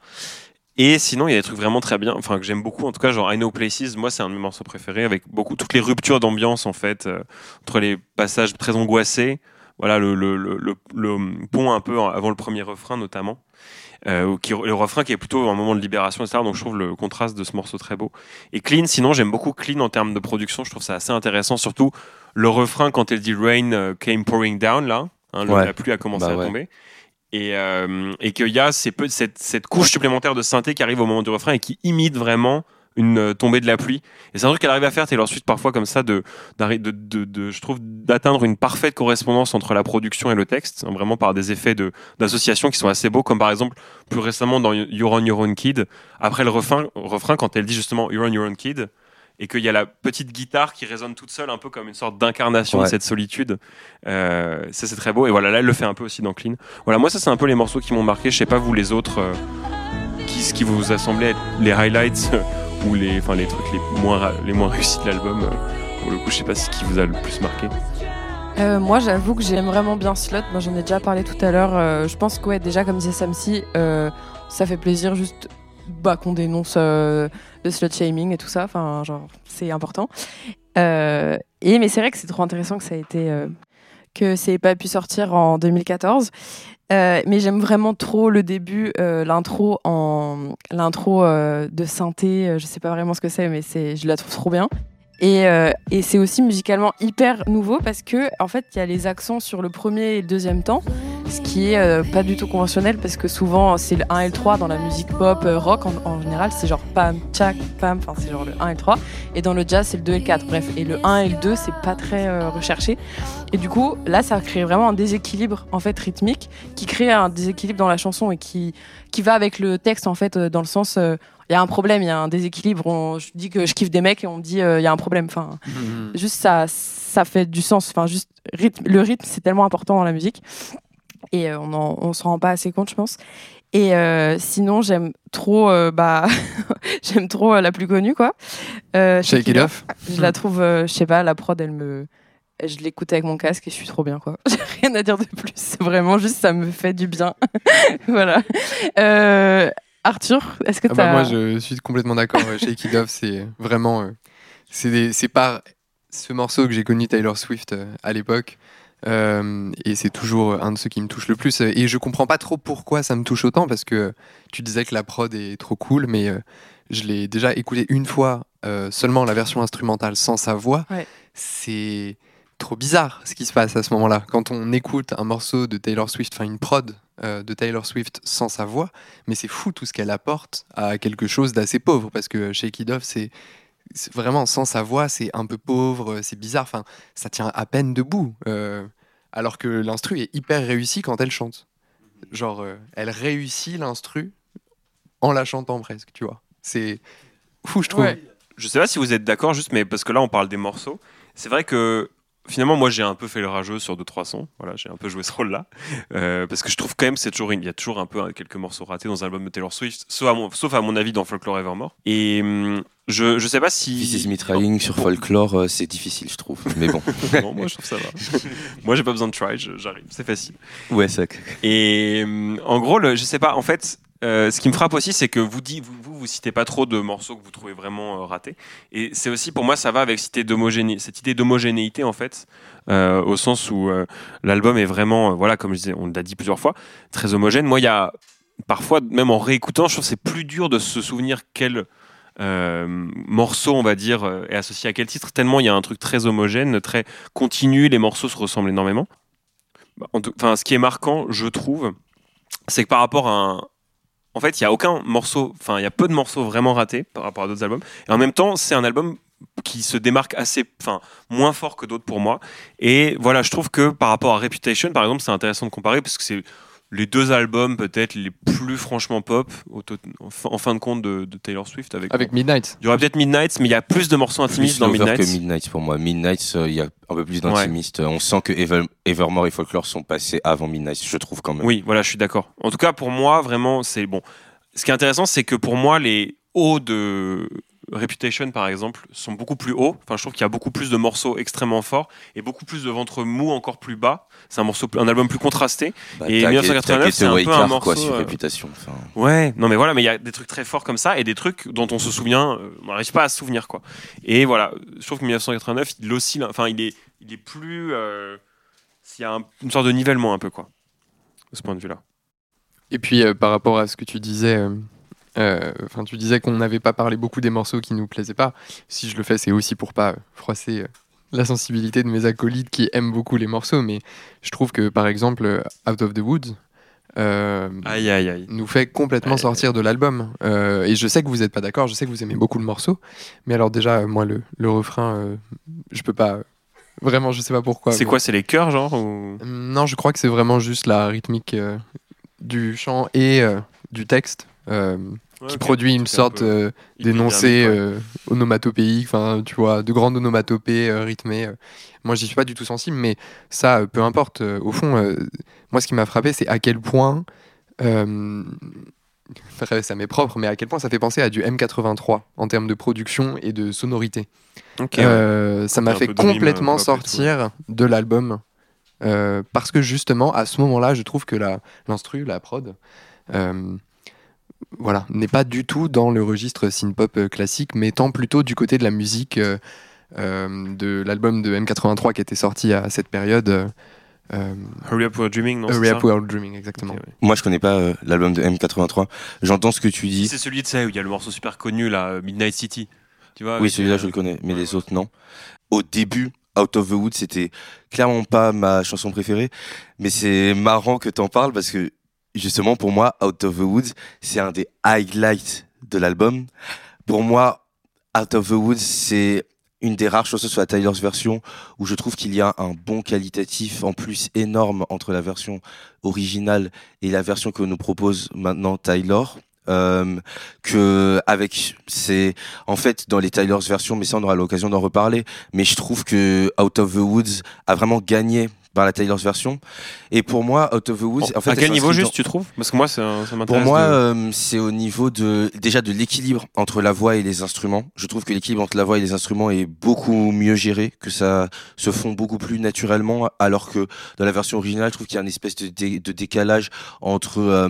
Et sinon, il y a des trucs vraiment très bien, enfin que j'aime beaucoup. En tout cas, genre I Know Places, moi, c'est un de mes morceaux préférés, avec beaucoup toutes les ruptures d'ambiance en fait, euh, entre les passages très angoissés, voilà, le, le, le, le, pont un peu avant le premier refrain notamment. Euh, qui, le refrain qui est plutôt un moment de libération, etc. Donc je trouve le contraste de ce morceau très beau. Et Clean, sinon j'aime beaucoup Clean en termes de production, je trouve ça assez intéressant, surtout le refrain quand elle dit Rain euh, came pouring down, là, hein, la pluie a commencé bah à tomber. Et, euh, et qu'il y a ces cette, cette couche supplémentaire de synthé qui arrive au moment du refrain et qui imite vraiment une euh, tombée de la pluie. Et c'est un truc qu'elle arrive à faire Taylor Swift parfois comme ça, de, de, de, de je trouve, d'atteindre une parfaite correspondance entre la production et le texte, hein, vraiment par des effets de, d'association qui sont assez beaux, comme par exemple plus récemment dans You're on Your Own Kid, après le refrain, refrain quand elle dit justement You're on Your Own Kid, et qu'il y a la petite guitare qui résonne toute seule, un peu comme une sorte d'incarnation de cette solitude. Euh, ça c'est très beau. Et voilà, là elle le fait un peu aussi dans Clean. Voilà, moi ça c'est un peu les morceaux qui m'ont marqué. Je sais pas vous les autres, euh, qui, ce qui vous a semblé être les highlights les, enfin, les trucs les moins, les moins réussis de l'album. Euh, pour le coup, je sais pas ce qui vous a le plus marqué. Euh, moi, j'avoue que j'aime vraiment bien Slot. Moi, j'en ai déjà parlé tout à l'heure. Euh, je pense que, ouais, déjà, comme disait Samsi, ça fait plaisir juste bah, qu'on dénonce le slot shaming et tout ça. Enfin, genre, c'est important. et mais c'est vrai que c'est trop intéressant que ça a été que c'est pas pu sortir en 2014. Euh, mais j'aime vraiment trop le début, euh, l'intro en l'intro euh, de synthé. je sais pas vraiment ce que c'est, mais c'est, je la trouve trop bien. Et, et c'est aussi musicalement hyper nouveau parce que en fait il y a les accents sur le premier et le deuxième temps ce qui est euh, pas du tout conventionnel parce que souvent c'est le 1 et le 3 dans la musique pop euh, rock. En, général c'est genre pam tchac pam enfin c'est genre le 1 et le 3 et dans le jazz c'est le 2 et le 4 bref et le 1 et le 2 c'est pas très euh, recherché. Et du coup là ça crée vraiment un déséquilibre en fait rythmique qui crée un déséquilibre dans la chanson et qui qui va avec le texte en fait dans le sens il y a un problème, il y a un déséquilibre. je dis que je kiffe des mecs et on me dit il y a un problème. Enfin, mhm. juste ça, ça fait du sens. Enfin, juste rythme, le rythme, c'est tellement important dans la musique et on ne s'en rend pas assez compte, je pense. Et sinon, j'aime trop, bah, <laughs> j'aime trop la plus connue, quoi. Shake It Off. Je la trouve, je sais pas, la prod, elle me, je l'écoute avec mon casque et je suis trop bien quoi. <laughs> J'ai rien à dire de plus. C'est vraiment juste ça me fait du bien. <laughs> voilà. Euh, Arthur, est-ce que ah tu bah Moi je suis complètement d'accord. Shake It Off, c'est vraiment euh, c'est par ce morceau que j'ai connu Taylor Swift euh, à l'époque. et c'est toujours un de ceux qui me touche le plus. Et je comprends pas trop pourquoi ça me touche autant parce que tu disais que la prod est trop cool, mais je l'ai déjà écouté une fois seulement la version instrumentale sans sa voix. C'est trop bizarre ce qui se passe à ce moment-là. Quand on écoute un morceau de Taylor Swift, enfin une prod euh, de Taylor Swift sans sa voix, mais c'est fou tout ce qu'elle apporte à quelque chose d'assez pauvre, parce que Shake It c'est vraiment sans sa voix, c'est un peu pauvre, c'est bizarre, ça tient à peine debout. Euh, alors que l'instru est hyper réussi quand elle chante. Genre, euh, elle réussit l'instru en la chantant presque, tu vois. C'est fou, je trouve. Je sais pas si vous êtes d'accord, juste, mais parce que là, on parle des morceaux. C'est vrai que finalement, moi, j'ai un peu fait le rageux sur deux trois sons. Voilà, j'ai un peu joué ce rôle-là euh, parce que je trouve quand même c'est toujours il y a toujours un peu hein, quelques morceaux ratés dans un album de Taylor Swift, sauf à mon, sauf à mon avis dans Folklore Evermore. Et hum, je je sais pas si This is me trying sur Folklore, euh, c'est difficile, je trouve. Mais bon. <laughs> moi, je trouve ça va. <laughs> moi, j'ai pas besoin de try, j'arrive, c'est facile. Ouais, ça. Et hum, en gros, le, je sais pas. En fait, euh, ce qui me frappe aussi, c'est que vous, dites, vous, citez pas trop de morceaux que vous trouvez vraiment euh, ratés. Et c'est aussi, pour moi, ça va avec cette idée d'homogénéité, en fait, euh, au sens où l'album est vraiment, voilà, comme je disais, on l'a dit plusieurs fois, très homogène. Moi, il y a parfois, même en réécoutant, je trouve que c'est plus dur de se souvenir quel morceau, on va dire, est associé à quel titre, tellement il y a un truc très homogène, très continu, les morceaux se ressemblent énormément. Enfin, ce qui est marquant, je trouve, c'est que par rapport à un, en fait, il y a aucun morceau, enfin, il y a peu de morceaux vraiment ratés par rapport à d'autres albums. Et en même temps, c'est un album qui se démarque assez, enfin, moins fort que d'autres pour moi. Et voilà, je trouve que par rapport à Reputation, par exemple, c'est intéressant de comparer parce que c'est les deux albums peut-être les plus franchement pop en fin de compte de, Taylor Swift avec avec Midnight. Il y aurait peut-être Midnight, mais il y a plus de morceaux intimistes dans Midnight. que Midnight pour moi. Midnight, euh, il y a un peu plus d'intimistes. On sent que Evermore et Folklore sont passés avant Midnight, je trouve quand même. Oui, voilà, je suis d'accord. En tout cas, pour moi, vraiment, c'est bon. Ce qui est intéressant, c'est que pour moi, les hauts de Reputation, par exemple, sont beaucoup plus hauts. Enfin, je trouve qu'il y a beaucoup plus de morceaux extrêmement forts et beaucoup plus de ventre mou encore plus bas. C'est un morceau, un album plus contrasté. Bah, et 1989, c'est un peu un morceau. Quoi, sur euh, Réputation. Ouais, non mais voilà, mais il y a des trucs très forts comme ça et des trucs dont on se souvient, euh, on n'arrive pas à se souvenir quoi. Et voilà, je trouve que 1989, il oscille, enfin, il est, il est plus, euh, il y a une sorte de nivellement un peu quoi, de ce point de vue-là. Et puis par rapport à ce que tu disais euh, enfin, tu disais qu'on n'avait pas parlé beaucoup des morceaux qui nous plaisaient pas. Si je le fais, c'est aussi pour pas froisser euh, la sensibilité de mes acolytes qui aiment beaucoup les morceaux, mais je trouve que par exemple Out of the Woods euh, aïe, aïe, aïe. nous fait complètement sortir de l'album. et je sais que vous n'êtes pas d'accord, je sais que vous aimez beaucoup le morceau, mais alors déjà moi le, le refrain, je peux pas. Vraiment, je sais pas pourquoi. C'est quoi C'est les chœurs, genre Non, je crois que c'est vraiment juste la rythmique du chant et du texte qui produit une sorte euh, d'énoncé euh, onomatopéique, enfin, tu vois, de grandes onomatopées euh, rythmées. Moi, j'y suis pas du tout sensible, mais ça, peu importe. au fond, moi, ce qui m'a frappé, c'est à quel point, <laughs> ça m'est propre, mais à quel point ça fait penser à du M83 en termes de production et de sonorité. ça m'a fait complètement sortir de l'album. parce que justement, à ce moment-là, je trouve que l'instru, la, la prod, voilà, n'est pas du tout dans le registre synth-pop euh, classique, mais tant plutôt du côté de la musique euh, euh, de l'album de M83 qui était sorti à cette période. Hurry Up We're Dreaming, non Hurry Up We're Dreaming, exactement. Moi, je connais pas l'album de M83. J'entends ce que tu dis. C'est celui de ça où il y a le morceau super connu, là, Midnight City. Tu vois, oui, celui-là, je le connais, mais les autres, non. Au début, Out of the Woods, c'était clairement pas ma chanson préférée, mais c'est marrant que t'en parles parce que justement, pour moi, Out of the Woods, c'est un des highlights de l'album. Pour moi, Out of the Woods, c'est une des rares chansons sur la Tyler's version où je trouve qu'il y a un bon qualitatif en plus énorme entre la version originale et la version que nous propose maintenant Tyler. euh, que avec c'est en fait dans les Tyler's versions mais ça on aura l'occasion d'en reparler mais je trouve que Out of the Woods a vraiment gagné par la Taylor's version. Et pour moi, Out of the Woods, en fait, à quel niveau juste tu trouves? Parce que moi, ça, m'intéresse. Pour moi, euh, c'est au niveau de déjà de l'équilibre entre la voix et les instruments. Je trouve que l'équilibre entre la voix et les instruments est beaucoup mieux géré, que ça se fond beaucoup plus naturellement, alors que dans la version originale, je trouve qu'il y a une espèce de, de décalage entre euh,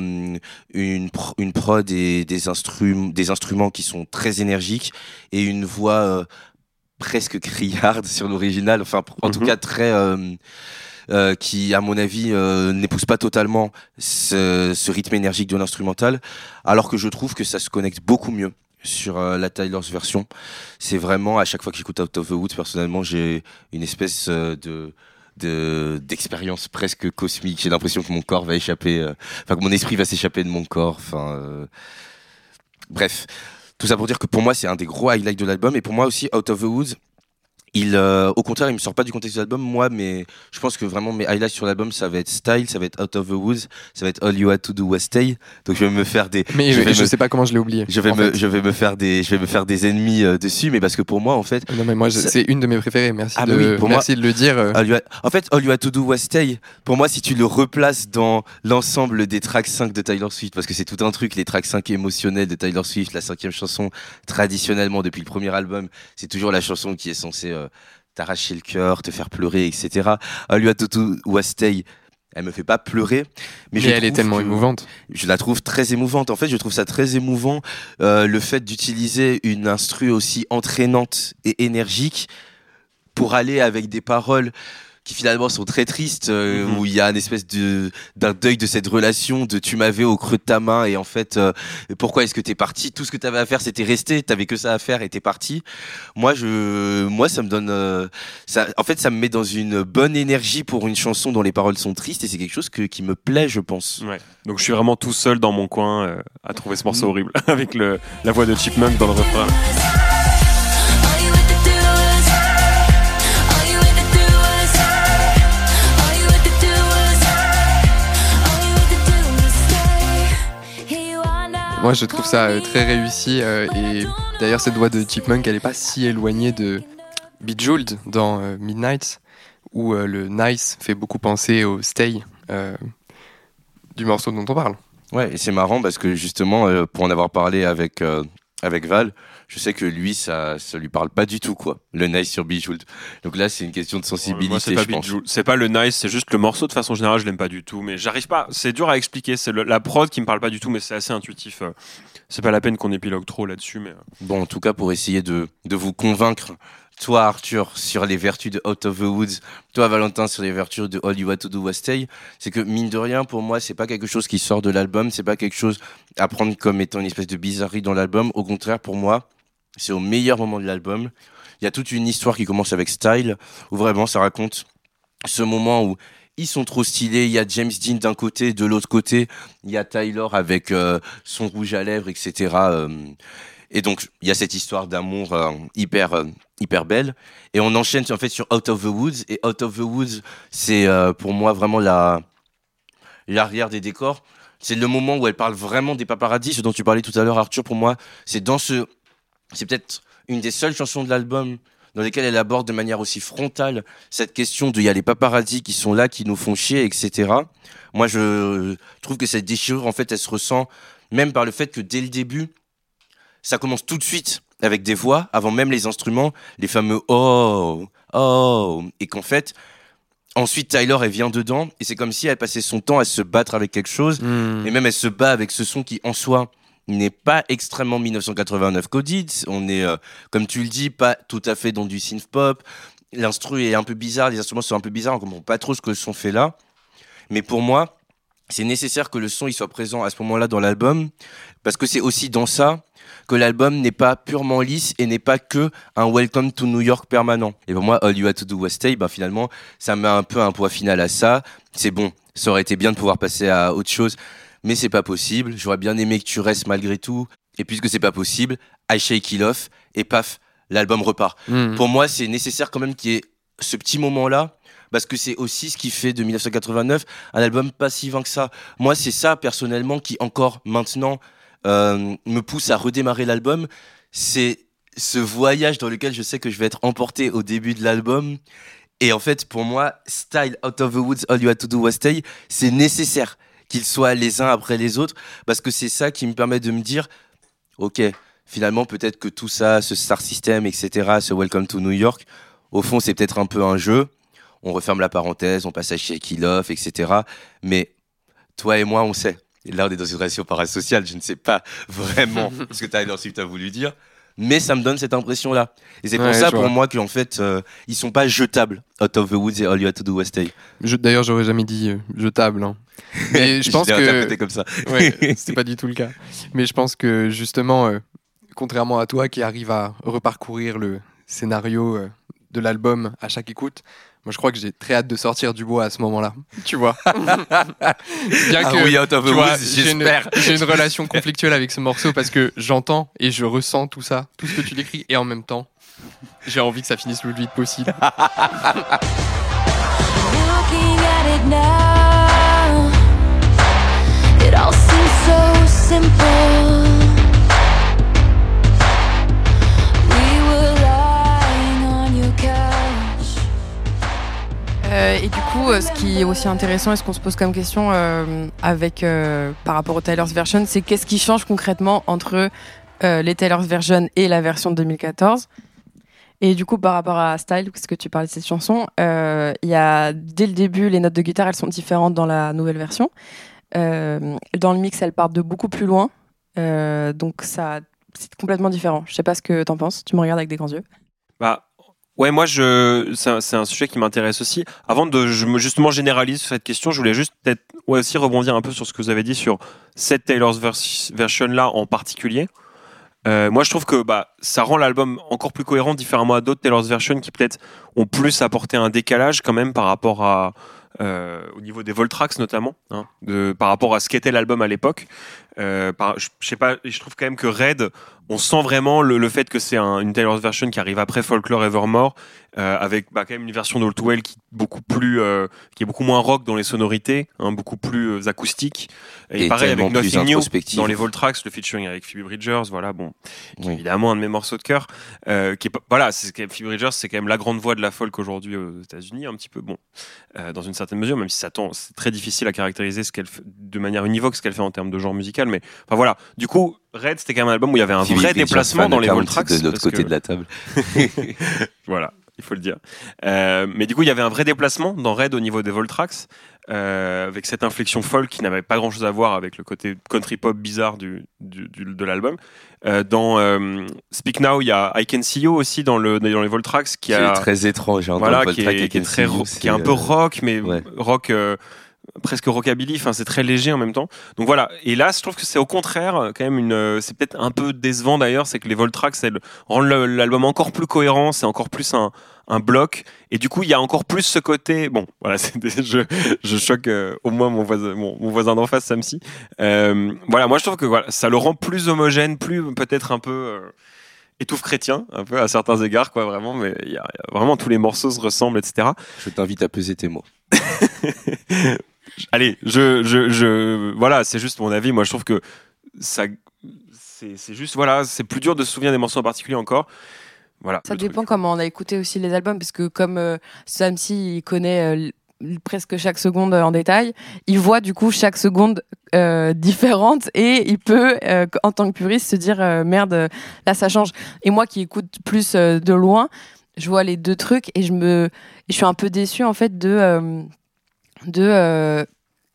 une, une prod et des, instruments des instruments qui sont très énergiques et une voix euh, presque criarde sur l'original. Enfin, en tout mhm. cas, très euh, qui, à mon avis, euh, n'épouse pas totalement ce, rythme énergique de l'instrumental, alors que je trouve que ça se connecte beaucoup mieux sur euh, la Tyler's version. C'est vraiment, à chaque fois que j'écoute Out of the Woods, personnellement, j'ai une espèce de de d'expérience presque cosmique. J'ai l'impression que mon corps va échapper, enfin que mon esprit va s'échapper de mon corps. Enfin, bref, tout ça pour dire que pour moi c'est un des gros highlights de l'album et pour moi aussi Out of the Woods il, euh, au contraire, il me sort pas du contexte de l'album, moi, mais je pense que vraiment mes highlights sur l'album, ça va être Style, ça va être Out of the Woods, ça va être All You Had to Do Was Stay. Donc je vais me faire des. Mais je, je sais pas comment je l'ai oublié. Je vais me, je vais me faire des, je vais me faire des ennemis euh, dessus, mais parce que pour moi, en fait. Non mais moi, c'est une de mes préférées. Merci ah, de, pour merci de le dire. Euh. En fait, All You Had to Do Was Stay. Pour moi, si tu le replaces dans l'ensemble des tracks 5 de Tyler Swift, parce que c'est tout un truc, les tracks 5 émotionnels de Tyler Swift, la cinquième chanson, traditionnellement depuis le premier album, c'est toujours la chanson qui est censée t'arracher le cœur, te faire pleurer, etc. Lui Tutu Wastei, elle me fait pas pleurer, mais, elle est tellement émouvante. Je la trouve très émouvante. En fait, je trouve ça très émouvant euh, le fait d'utiliser une instru aussi entraînante et énergique pour aller avec des paroles qui finalement sont très tristes, euh, mhm. où il y a une espèce de d'un deuil de cette relation, de tu m'avais au creux de ta main et en fait euh, pourquoi est-ce que t'es parti? Tout ce que t'avais à faire c'était rester, t'avais que ça à faire et t'es parti. Moi je moi ça me donne euh, ça en fait ça me met dans une bonne énergie pour une chanson dont les paroles sont tristes et c'est quelque chose que, qui me plaît je pense. Ouais. Donc je suis vraiment tout seul dans mon coin à trouver ce morceau mm. horrible <laughs> avec le la voix de Chipmunk dans le refrain. Moi, je trouve ça euh, très réussi. Euh, et d'ailleurs, cette voix de Chipmunk, elle est pas si éloignée de Bejeweled dans euh, Midnight, où le nice fait beaucoup penser au stay du morceau dont on parle. Ouais, et c'est marrant parce que justement, pour en avoir parlé avec, avec Val, je sais que lui, ça, ça lui parle pas du tout, quoi. Le nice sur Bejeweled. Donc là, c'est une question de sensibilité, c'est pas, c'est pas le nice, c'est juste le morceau. De façon générale, je l'aime pas du tout. Mais j'arrive pas. C'est dur à expliquer. C'est la prod qui me parle pas du tout, mais c'est assez intuitif. Euh. C'est pas la peine qu'on épilogue trop là-dessus, mais. Euh. Bon, en tout cas, pour essayer de, de vous convaincre toi Arthur sur les vertus de Out of the Woods, toi Valentin sur les vertus de All You Want to Do Was Stay, c'est que mine de rien pour moi c'est pas quelque chose qui sort de l'album, c'est pas quelque chose à prendre comme étant une espèce de bizarrerie dans l'album, au contraire pour moi c'est au meilleur moment de l'album. Il y a toute une histoire qui commence avec Style où vraiment ça raconte ce moment où ils sont trop stylés. Il y a James Dean d'un côté, de l'autre côté, il y a Tyler avec euh, son rouge à lèvres, etc. Et donc, il y a cette histoire d'amour euh, hyper, euh, hyper belle. Et on enchaîne en fait sur Out of the Woods. Et Out of the Woods, c'est euh, pour moi vraiment la l'arrière des décors. C'est le moment où elle parle vraiment des paparazzis, ce dont tu parlais tout à l'heure, Arthur. Pour moi, c'est dans ce, c'est peut-être une des seules chansons de l'album dans lesquelles elle aborde de manière aussi frontale cette question de il y a les paparazzis qui sont là, qui nous font chier, etc. Moi, je trouve que cette déchirure, en fait, elle se ressent même par le fait que dès le début, ça commence tout de suite avec des voix, avant même les instruments, les fameux oh, oh, et qu'en fait, ensuite Tyler, elle vient dedans, et c'est comme si elle passait son temps à se battre avec quelque chose, hmm. et même elle se bat avec ce son qui, en soi, n'est pas extrêmement 1989 coded. On est, euh, comme tu le dis, pas tout à fait dans du synth pop. L'instru est un peu bizarre, les instruments sont un peu bizarres, on comprend pas trop ce que le son fait là. Mais pour moi, c'est nécessaire que le son il soit présent à ce moment-là dans l'album, parce que c'est aussi dans ça que l'album n'est pas purement lisse et n'est pas que un Welcome to New York permanent. Et pour moi, All You Had to Do Was Stay, ben finalement, ça met un peu un poids final à ça. C'est bon, ça aurait été bien de pouvoir passer à autre chose, mais c'est pas possible. J'aurais bien aimé que tu restes malgré tout. Et puisque c'est pas possible, I Shake It Off et paf, l'album repart. Hmm. Pour moi, c'est nécessaire quand même qu'il y ait ce petit moment-là parce que c'est aussi ce qui fait de 1989 un album pas si vain que ça. Moi, c'est ça personnellement qui encore maintenant me pousse à redémarrer l'album, c'est ce voyage dans lequel je sais que je vais être emporté au début de l'album. Et en fait, pour moi, Style Out of the Woods, All You Had to Do Was Stay, c'est nécessaire qu'ils soient les uns après les autres, parce que c'est ça qui me permet de me dire, ok, finalement, peut-être que tout ça, ce Star System, etc., ce Welcome to New York, au fond, c'est peut-être un peu un jeu. On referme la parenthèse, on passe à It Off, etc. Mais toi et moi, on sait. Et là, on est dans une relation parasociale. Je ne sais pas <laughs> vraiment ce que Tyler Swift a voulu dire mais ça me donne cette impression là et c'est pour ça pour moi qu'en fait euh, ils sont pas jetables Out of the Woods et All You Had to Do Was Stay d'ailleurs j'aurais jamais dit euh, jetable hein. <laughs> mais je pense que comme ça. <laughs> Ouais, <laughs> c'est pas du tout le cas. Mais je pense que justement euh, contrairement à toi qui arrive à reparcourir le scénario de l'album à chaque écoute moi, je crois que j'ai très hâte de sortir du bois à ce moment-là. <laughs> Tu vois. <laughs> Bien ah que, oui, out of j'ai une, <laughs> une, relation conflictuelle avec ce morceau parce que j'entends et je ressens tout ça, tout ce que tu décris, et en même temps, j'ai envie que ça finisse le plus vite possible. it all seems so simple. Euh, et du coup, euh, ce qui est aussi intéressant et ce qu'on se pose comme question euh, avec par rapport au Taylor's version, c'est qu'est-ce qui change concrètement entre les Taylor's version et la version de 2014 et du coup, par rapport à Style, parce que tu parlais de cette chanson, il y a dès le début, les notes de guitare, elles sont différentes dans la nouvelle version. dans le mix, elles partent de beaucoup plus loin, donc ça, c'est complètement différent. Je sais pas ce que t'en penses. Tu me regardes avec des grands yeux. Bah, Ouais, moi, je, c'est un, sujet qui m'intéresse aussi. Avant de justement généraliser cette question, je voulais juste peut-être aussi rebondir un peu sur ce que vous avez dit sur cette Taylor's version là en particulier. Euh, moi, je trouve que bah, ça rend l'album encore plus cohérent, différemment à d'autres Taylor's version qui peut-être ont plus apporté un décalage quand même par rapport à euh, au niveau des Voltrax notamment, hein, de, par rapport à ce qu'était l'album à l'époque. Euh, je, je sais pas, je trouve quand même que Red on sent vraiment le, fait que c'est un, une Taylor's version qui arrive après Folklore Evermore, euh, avec bah, quand même une version d'Old Well qui beaucoup plus, euh, qui est beaucoup moins rock dans les sonorités, hein, beaucoup plus acoustique. Et, pareil avec Nothing New dans les Voltrax, le featuring avec Phoebe Bridgers, voilà, bon, évidemment un de mes morceaux de cœur, qui est voilà, c'est Phoebe Bridgers, c'est quand même la grande voix de la folk aujourd'hui aux États-Unis, un petit peu, bon, dans une certaine mesure, même si ça c'est très difficile à caractériser ce qu'elle de manière univoque ce qu'elle fait en termes de genre musical, mais enfin voilà, du coup Red, c'était quand même un album où il y avait un vrai déplacement dans les Voltrax. De l'autre côté de la table. <laughs> voilà, il faut le dire. Euh, mais du coup, il y avait un vrai déplacement dans Red au niveau des Voltrax, euh, avec cette inflexion folk qui n'avait pas grand-chose à voir avec le côté country pop bizarre du, du, de l'album. Euh, dans Speak Now, il y a I Can See You aussi dans, le, dans les Voltrax qui, est très étrange. Hein, voilà, qui est, qui est, très, qui est un peu rock, mais rock presque rockabilly, enfin c'est très léger en même temps. Donc voilà, et là je trouve que c'est au contraire quand même une c'est peut-être un peu décevant d'ailleurs, c'est que les Voltrax elles rendent l'album encore plus cohérent, c'est encore plus un, un bloc. Et du coup il y a encore plus ce côté bon voilà <laughs> je, je choque euh, au moins mon voisin mon, voisin d'en face Samsi euh, voilà moi je trouve que voilà ça le rend plus homogène plus peut-être un peu euh, étouffe chrétien un peu à certains égards quoi vraiment. Mais il y, a vraiment tous les morceaux se ressemblent etc je t'invite à peser tes mots <laughs> Allez, je, je, je, voilà, c'est juste mon avis. Moi, je trouve que ça, c'est juste, voilà, c'est plus dur de se souvenir des morceaux en particulier encore. Voilà. Ça dépend comment on a écouté aussi les albums, parce que comme euh, Sam si il connaît euh, presque chaque seconde en détail, il voit du coup chaque seconde euh, différente et il peut, en tant que puriste, se dire merde, là ça change. Et moi qui écoute plus de loin, je vois les deux trucs et je me, je suis un peu déçue en fait de de euh,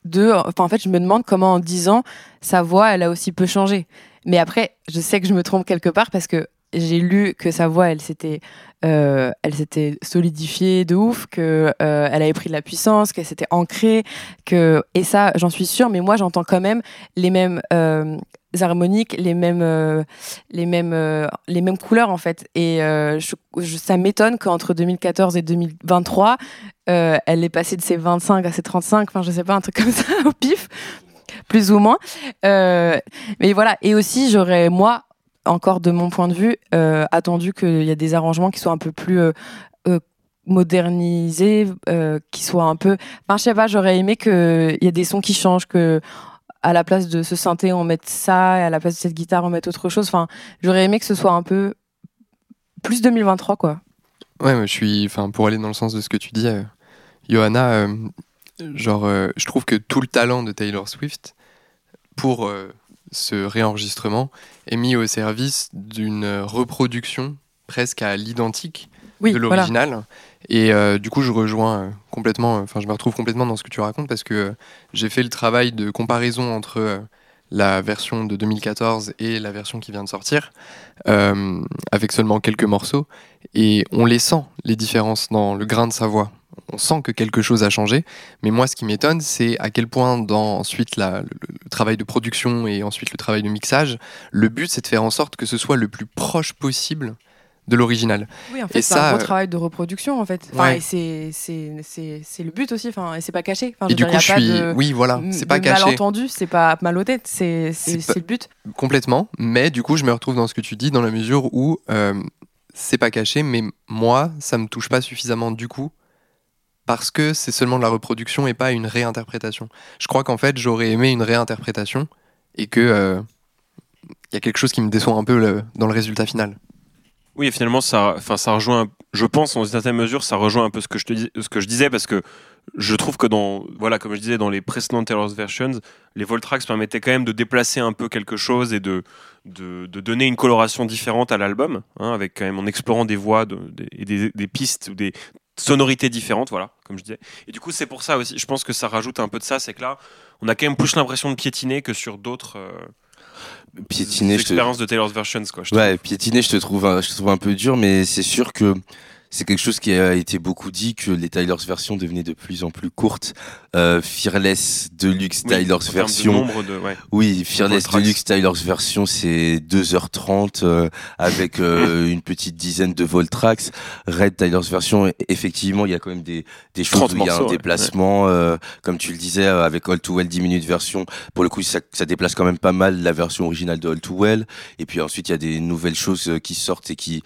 de enfin en fait je me demande comment en 10 ans sa voix elle a aussi peu changé. Mais après je sais que je me trompe quelque part parce que j'ai lu que sa voix elle s'était euh, elle s'était solidifiée de ouf que euh, elle avait pris de la puissance qu'elle s'était ancrée que et ça j'en suis sûre mais moi j'entends quand même les mêmes harmoniques, les mêmes, euh, les mêmes, euh, les mêmes couleurs en fait. Et euh, ça m'étonne qu'entre 2014 et 2023, elle est passée de ses 25 à ses 35, enfin je sais pas, un truc <laughs> comme ça au pif, plus ou moins. mais voilà. Et aussi, j'aurais moi, encore de mon point de vue, attendu qu'il y a des arrangements qui soient un peu plus modernisés, qui soient un peu. Enfin, je sais pas, j'aurais aimé qu'il y ait des sons qui changent, que à la place de ce synthé, on mette ça, et à la place de cette guitare, on mette autre chose. Enfin, j'aurais aimé que ce soit un peu plus 2023, quoi. Ouais, je suis, enfin, pour aller dans le sens de ce que tu dis, euh, Johanna, euh, genre, euh, je trouve que tout le talent de Taylor Swift pour ce réenregistrement est mis au service d'une reproduction presque à l'identique de l'original. Et du coup, je rejoins complètement, enfin, je me retrouve complètement dans ce que tu racontes parce que j'ai fait le travail de comparaison entre la version de 2014 et la version qui vient de sortir, euh, avec seulement quelques morceaux, et on les sent, les différences dans le grain de sa voix. On sent que quelque chose a changé, mais moi ce qui m'étonne, c'est à quel point dans ensuite la, le, travail de production et ensuite le travail de mixage, le but c'est de faire en sorte que ce soit le plus proche possible de l'original. Oui, en fait, c'est un gros euh, travail de reproduction, en fait. Enfin, c'est le but aussi, enfin, et c'est pas caché. et du coup, je suis... oui, voilà, c'est pas caché. Malentendu, c'est pas mal au tête, c'est le but. Complètement, mais du coup, je me retrouve dans ce que tu dis, dans la mesure où euh, c'est pas caché, mais moi, ça me touche pas suffisamment du coup, parce que c'est seulement de la reproduction et pas une réinterprétation. Je crois qu'en fait, j'aurais aimé une réinterprétation, et que... il euh, y a quelque chose qui me déçoit un peu dans le résultat final. Oui, finalement, ça, enfin, ça rejoint, je pense, en certaine mesure, ça rejoint un peu ce que je te dis, ce que je disais, parce que je trouve que dans, voilà, comme je disais, dans les précédentes versions, les Voltracks permettaient quand même de déplacer un peu quelque chose et de, de, donner une coloration différente à l'album, hein, avec quand même en explorant des voix et des, des, pistes ou des sonorités différentes, voilà, comme je disais. Et du coup, c'est pour ça aussi, je pense que ça rajoute un peu de ça, c'est que là, on a quand même plus l'impression de piétiner que sur d'autres. Euh, piétiner. L'expérience de Taylor's Versions, quoi. ouais, piétiner, je te trouve, je te trouve un peu dur, mais c'est sûr que c'est quelque chose qui a été beaucoup dit que les Tyler's versions devenaient de plus en plus courtes. Euh, Fearless Deluxe oui, Tyler's version. De, ouais, oui, Fearless Deluxe Tyler's version, c'est 2h30 euh, avec euh, <laughs> une petite dizaine de Voltrax. Red Tyler's version, effectivement, il y a quand même des, des choses où il y a un déplacement, euh, comme tu le disais, avec All Too Well 10 minutes version. Pour le coup, ça, ça déplace quand même pas mal la version originale de All Too Well. Et puis ensuite, il y a des nouvelles choses qui sortent et qui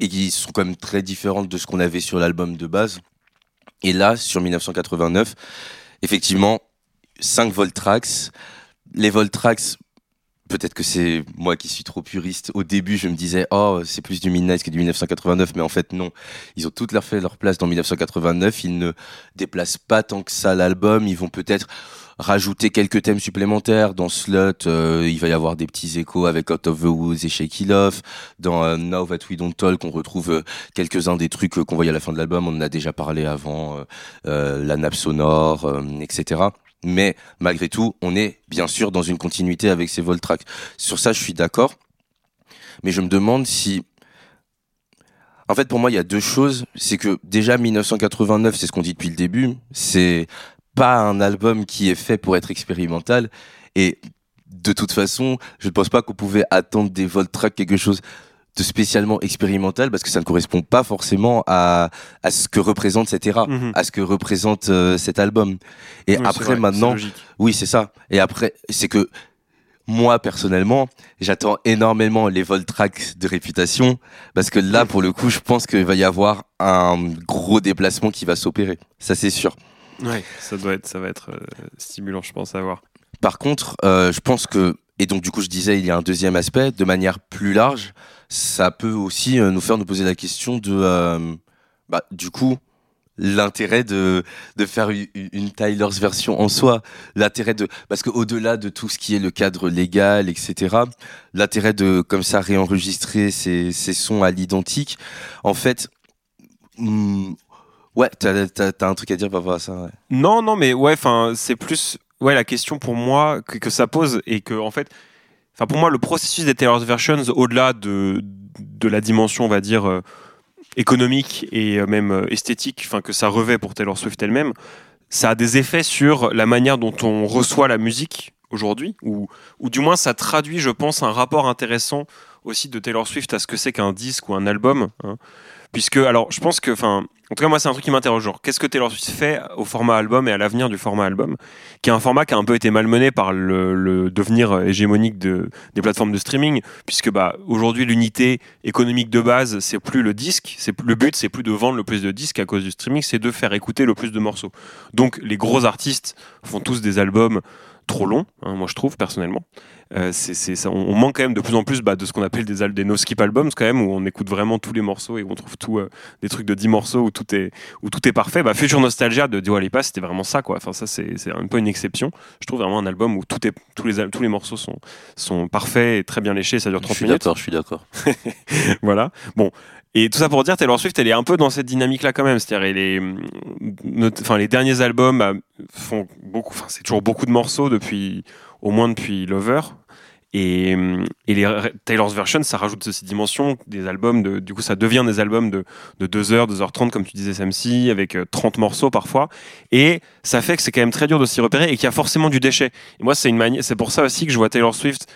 et qui sont quand même très différentes de ce qu'on avait sur l'album de base. Et là, sur 1989, effectivement, 5 Voltrax. Les Voltrax, peut-être que c'est moi qui suis trop puriste. Au début, je me disais, oh, c'est plus du Midnight que du 1989, mais en fait, non. Ils ont toutes leur fait leur place dans 1989. Ils ne déplacent pas tant que ça l'album. Ils vont peut-être rajouter quelques thèmes supplémentaires. Dans Slut, euh, il va y avoir des petits échos avec Out of the Woods et Shake It Off. Dans euh, Now That We Don't Talk, on retrouve euh, quelques-uns des trucs qu'on voyait à la fin de l'album. On en a déjà parlé avant, la nappe sonore, etc. Mais malgré tout, on est bien sûr dans une continuité avec ces Voltracks. Sur ça, je suis d'accord. Mais je me demande si en fait, pour moi, il y a deux choses. C'est que déjà 1989, c'est ce qu'on dit depuis le début. C'est pas un album qui est fait pour être expérimental. Et de toute façon, je ne pense pas qu'on pouvait attendre des Voltrack quelque chose de spécialement expérimental parce que ça ne correspond pas forcément à, à ce que représente cette era, mhm. à ce que représente euh, cet album. Et après maintenant, oui c'est ça. Et après c'est que moi personnellement, j'attends énormément les Voltrack de réputation parce que là pour le coup, je pense qu'il va y avoir un gros déplacement qui va s'opérer. Ça c'est sûr. Ouais, ça doit être, ça va être euh, stimulant, je pense, à voir. Par contre, euh, je pense que, et donc du coup, je disais, il y a un deuxième aspect, de manière plus large, ça peut aussi euh, nous faire nous poser la question de, bah, du coup, l'intérêt de, de faire une, Tyler's version en soi, l'intérêt de, parce que au-delà de tout ce qui est le cadre légal, etc., l'intérêt de, comme ça, réenregistrer ces, ces sons à l'identique, en fait, hmm, Ouais, t'as as, un truc à dire par rapport à ça. Non, non, mais ouais, enfin, c'est plus ouais la question pour moi que, ça pose et que en fait, pour moi le processus des Taylor's versions, au-delà de de la dimension, on va dire euh, économique et euh, même euh, esthétique, que ça revêt pour Taylor Swift elle-même, ça a des effets sur la manière dont on reçoit la musique aujourd'hui, ou, ou du moins ça traduit, je pense, un rapport intéressant aussi de Taylor Swift à ce que c'est qu'un disque ou un album. Hein. Puisque, alors, je pense que, enfin, en tout cas, moi, c'est un truc qui m'interroge. Genre, qu'est-ce que Taylor Swift fait au format album et à l'avenir du format album Qui est un format qui a un peu été malmené par le, devenir hégémonique de, des plateformes de streaming, puisque, bah, aujourd'hui, l'unité économique de base, c'est plus le disque. C'est le but, c'est plus de vendre le plus de disques à cause du streaming, c'est de faire écouter le plus de morceaux. Donc, les gros artistes font tous des albums trop long, hein, moi je trouve personnellement. Euh, c'est, ça, on, manque quand même de plus en plus bah, de ce qu'on appelle des, des no-skip albums, quand même, où on écoute vraiment tous les morceaux et où on trouve tout, euh, des trucs de 10 morceaux où tout est, où tout est parfait. Bah, Future Nostalgia de Dua Lipa, c'était vraiment ça, quoi. Enfin, ça, c'est, c'est un peu une exception. Je trouve vraiment un album où tout est, tous, les, tous les morceaux sont, sont parfaits et très bien léchés, ça dure 30 minutes. Je suis d'accord, je suis d'accord. <laughs> voilà. Bon, et tout ça pour dire, Taylor Swift, elle est un peu dans cette dynamique-là quand même. C'est-à-dire, les, enfin, les derniers albums bah, font beaucoup, enfin, c'est toujours beaucoup de morceaux depuis, au moins depuis Lover. Et, et les Taylor's Version, ça rajoute cette dimension des albums. De, du coup, ça devient des albums de, de 2h, 2h30, comme tu disais, Samsi, avec 30 euh, morceaux parfois. Et ça fait que c'est quand même très dur de s'y repérer et qu'il y a forcément du déchet. Et moi, c'est c'est pour ça aussi que je vois Taylor Swift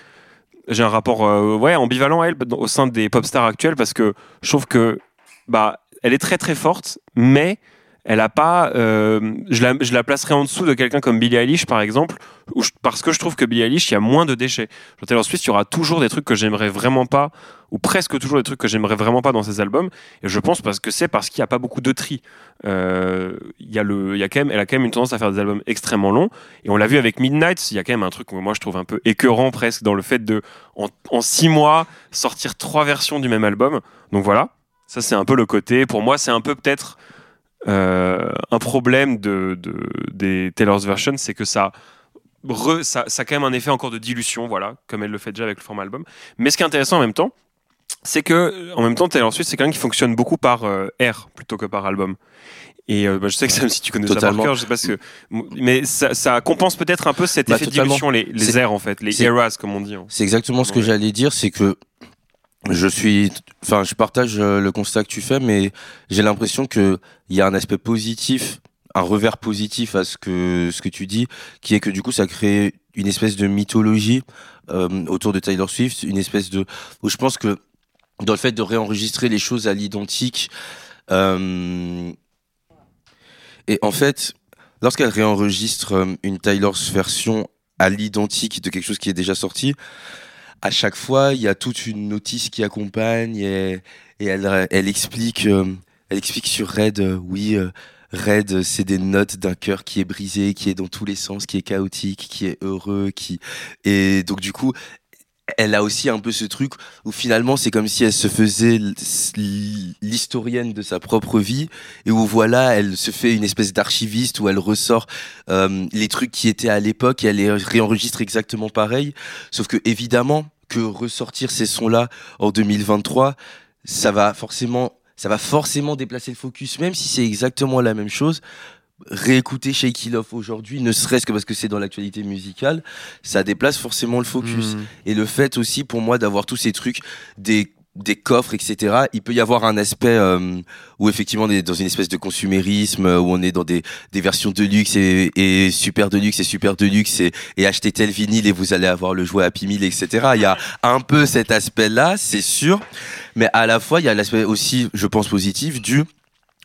j'ai un rapport euh, ouais ambivalent à elle au sein des pop stars actuelles parce que je trouve que bah elle est très très forte mais elle a pas euh, je, la, je la placerai en dessous de quelqu'un comme Billie Eilish par exemple parce que je trouve que Billie Eilish il y a moins de déchets. Genre Taylor Swift il y aura toujours des trucs que j'aimerais vraiment pas ou presque toujours des trucs que j'aimerais vraiment pas dans ses albums. Et je pense parce que c'est parce qu'il n'y a pas beaucoup de tri. Euh, y a le y a quand même elle a quand même une tendance à faire des albums extrêmement longs. Et on l'a vu avec Midnight il y a quand même un truc que moi je trouve un peu écœurant presque dans le fait de en six mois sortir trois versions du même album. Donc voilà. Ça c'est un peu le côté. Pour moi c'est un peu peut-être euh, un problème de, des Taylor's Version, c'est que ça, ça, ça a quand même un effet encore de dilution, voilà, comme elle le fait déjà avec le format album. Mais ce qui est intéressant en même temps, c'est que en même temps Taylor Swift c'est quelqu'un qui fonctionne beaucoup par euh, R plutôt que par album. Et euh, bah, je sais que si tu connais ça par cœur, je sais pas ce que, mais ça, ça compense peut-être un peu cet bah, effet de dilution, les, les airs en fait, les eras comme on dit. Hein. C'est exactement ce que j'allais dire, c'est que je suis, enfin, je partage euh, le constat que tu fais, mais j'ai l'impression que il y a un aspect positif, un revers positif à ce que ce que tu dis, qui est que du coup, ça crée une espèce de mythologie euh, autour de Taylor Swift, une espèce de, où je pense que dans le fait de réenregistrer les choses à l'identique, euh, et en fait, lorsqu'elle réenregistre euh, une Taylor's version à l'identique de quelque chose qui est déjà sorti, à chaque fois, il y a toute une notice qui accompagne et, elle, explique, euh, elle explique sur Red, euh, oui, euh, Red, c'est des notes d'un cœur qui est brisé, qui est dans tous les sens, qui est chaotique, qui est heureux, qui et donc du coup, elle a aussi un peu ce truc où finalement c'est comme si elle se faisait l'historienne de sa propre vie et où voilà elle se fait une espèce d'archiviste où elle ressort les trucs qui étaient à l'époque et elle les réenregistre exactement pareil sauf que évidemment que ressortir ces sons-là en 2023, ça va forcément, ça va forcément déplacer le focus, même si c'est exactement la même chose. Réécouter Shake It Off aujourd'hui, ne serait-ce que parce que c'est dans l'actualité musicale, ça déplace forcément le focus. Hmm. Et le fait aussi pour moi d'avoir tous ces trucs, des des coffres, etc. Il peut y avoir un aspect euh, où effectivement on est dans une espèce de consumérisme, où on est dans des, des versions de luxe et, et, super de luxe et super de luxe et, et acheter tel vinyle et vous allez avoir le jouet Happy Meal, etc. Il y a un peu cet aspect-là, c'est sûr, mais à la fois il y a l'aspect aussi, je pense, positif du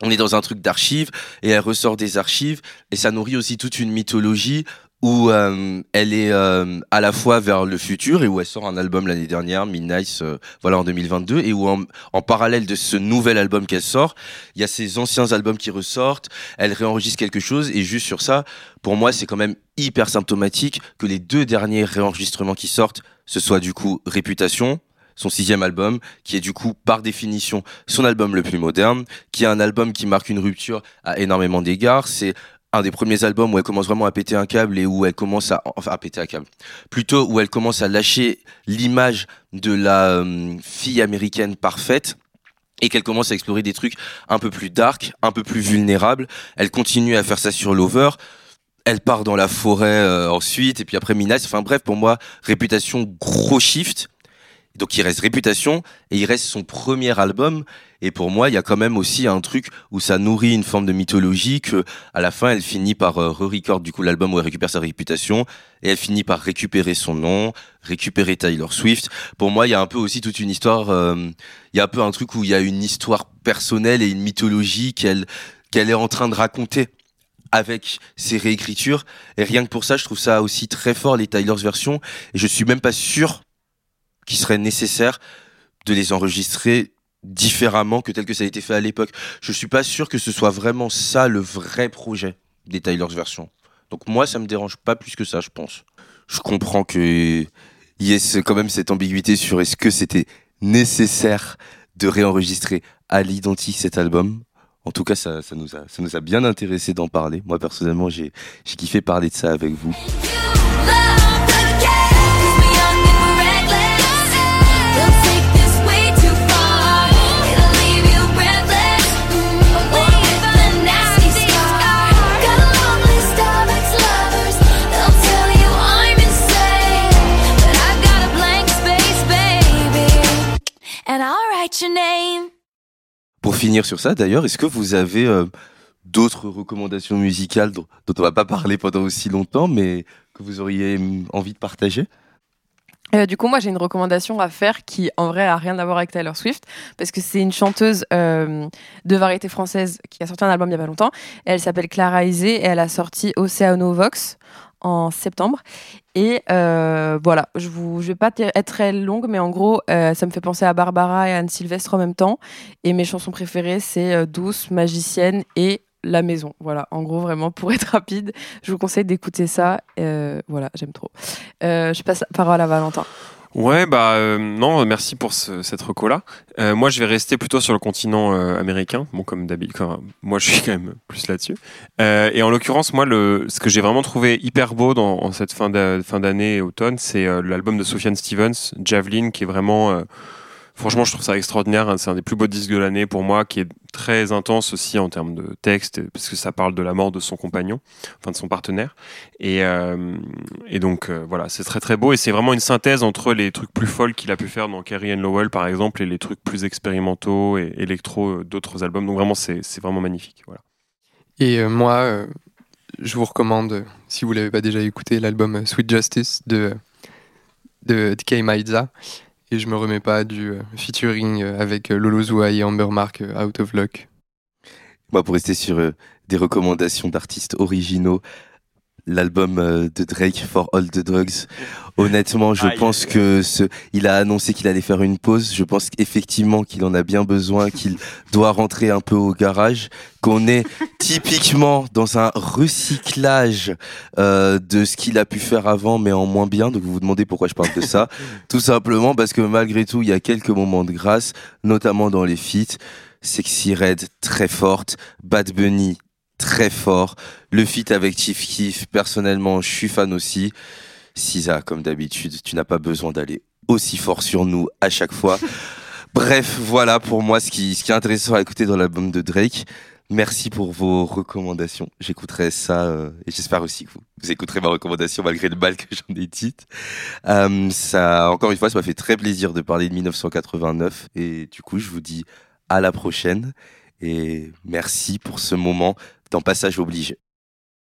on est dans un truc d'archives et elle ressort des archives et ça nourrit aussi toute une mythologie où euh, elle est euh, à la fois vers le futur et où elle sort un album l'année dernière, Midnight, euh, voilà en 2022, et où en, en, parallèle de ce nouvel album qu'elle sort, il y a ses anciens albums qui ressortent, elle réenregistre quelque chose, et juste sur ça, pour moi, c'est quand même hyper symptomatique que les deux derniers réenregistrements qui sortent, ce soit du coup Réputation, son sixième album, qui est du coup par définition son album le plus moderne, qui est un album qui marque une rupture à énormément d'égards. C'est un des premiers albums où elle commence vraiment à péter un câble et où elle commence à enfin à péter un câble plutôt où elle commence à lâcher l'image de la euh, fille américaine parfaite et qu'elle commence à explorer des trucs un peu plus dark, un peu plus vulnérables. Elle continue à faire ça sur Lover. Elle part dans la forêt euh, ensuite et puis après Minas. Enfin bref, pour moi, réputation gros shift donc il reste Réputation et il reste son premier album. Et pour moi, il y a quand même aussi un truc où ça nourrit une forme de mythologie que, à la fin, elle finit par euh, re-record du coup l'album où elle récupère sa réputation et elle finit par récupérer son nom, récupérer Taylor Swift. Pour moi, il y a un peu aussi toute une histoire. Euh, il y a un peu un truc où il y a une histoire personnelle et une mythologie qu'elle qu'elle est en train de raconter avec ses réécritures. Et rien que pour ça, je trouve ça aussi très fort les Taylor's versions. Et je suis même pas sûr qui serait nécessaire de les enregistrer différemment que tel que ça a été fait à l'époque. Je suis pas sûr que ce soit vraiment ça le vrai projet des Tyler's version. Donc moi, ça me dérange pas plus que ça, je pense. Je comprends que y ait quand même cette ambiguïté sur est-ce que c'était nécessaire de réenregistrer à l'identique cet album. En tout cas, ça, ça, nous, a, ça nous a bien intéressé d'en parler. Moi, personnellement, j'ai kiffé parler de ça avec vous. Pour finir sur ça, d'ailleurs, est-ce que vous avez euh, d'autres recommandations musicales dont, on va pas parler pendant aussi longtemps, mais que vous auriez hum, envie de partager? Euh, du coup, moi, j'ai une recommandation à faire qui, en vrai, a rien à voir avec Taylor Swift, parce que c'est une chanteuse euh, de variété française qui a sorti un album il y a pas longtemps. Elle s'appelle Clara Isé et elle a sorti Oceano Vox en septembre. Et euh, voilà, je ne vais pas être très longue, mais en gros, euh, ça me fait penser à Barbara et Anne Sylvestre en même temps. Et mes chansons préférées, c'est euh, Douce, Magicienne et La Maison. Voilà, en gros, vraiment, pour être rapide, je vous conseille d'écouter ça. voilà, j'aime trop. je passe la parole à Valentin. Ouais, bah euh, non, merci pour cette reco-là. Euh, moi, je vais rester plutôt sur le continent euh, américain, bon comme d'habitude. Moi, je suis quand même plus là-dessus. et en l'occurrence, moi, le, ce que j'ai vraiment trouvé hyper beau dans en cette fin d'année et automne, c'est l'album de Sofiane Stevens, Javelin, qui est vraiment Franchement, je trouve ça extraordinaire. Hein. C'est un des plus beaux disques de l'année pour moi, qui est très intense aussi en termes de texte, parce que ça parle de la mort de son compagnon, enfin de son partenaire. Et, euh, donc euh, voilà, c'est très très beau et c'est vraiment une synthèse entre les trucs plus folles qu'il a pu faire dans Carrie and Lowell par exemple et les trucs plus expérimentaux et électro euh, d'autres albums. Donc vraiment, c'est vraiment magnifique. Voilà. Et moi, je vous recommande, si vous l'avez pas déjà écouté, l'album Sweet Justice de de Maidza et je me remets pas du euh, featuring euh, avec euh, Lolo Zouai et Amber Mark Out of Luck. Moi, pour rester sur des recommandations d'artistes originaux, l'album euh, de Drake For All the Drugs. Honnêtement, je pense que ce, il a annoncé qu'il allait faire une pause. Je pense effectivement qu'il en a bien besoin, qu'il doit rentrer un peu au garage, qu'on est <laughs> typiquement dans un recyclage euh, de ce qu'il a pu faire avant, mais en moins bien. Donc vous vous demandez pourquoi je parle de ça. <laughs> Tout simplement parce que malgré tout, il y a quelques moments de grâce, notamment dans les feats. Sexy Red très forte, Bad Bunny très fort. Le feat avec Chief Keef, personnellement, je suis fan aussi. Sisa, comme d'habitude, tu n'as pas besoin d'aller aussi fort sur nous à chaque fois. <laughs> Bref, voilà pour moi ce qui, ce qui est intéressant à écouter dans l'album de Drake. Merci pour vos recommandations. J'écouterai ça euh, et j'espère aussi que vous, vous, écouterez ma recommandation malgré le mal que j'en ai dit. Euh, ça, encore une fois, ça m'a fait très plaisir de parler de 1989 et du coup, je vous dis à la prochaine et merci pour ce moment dans Passage oblige.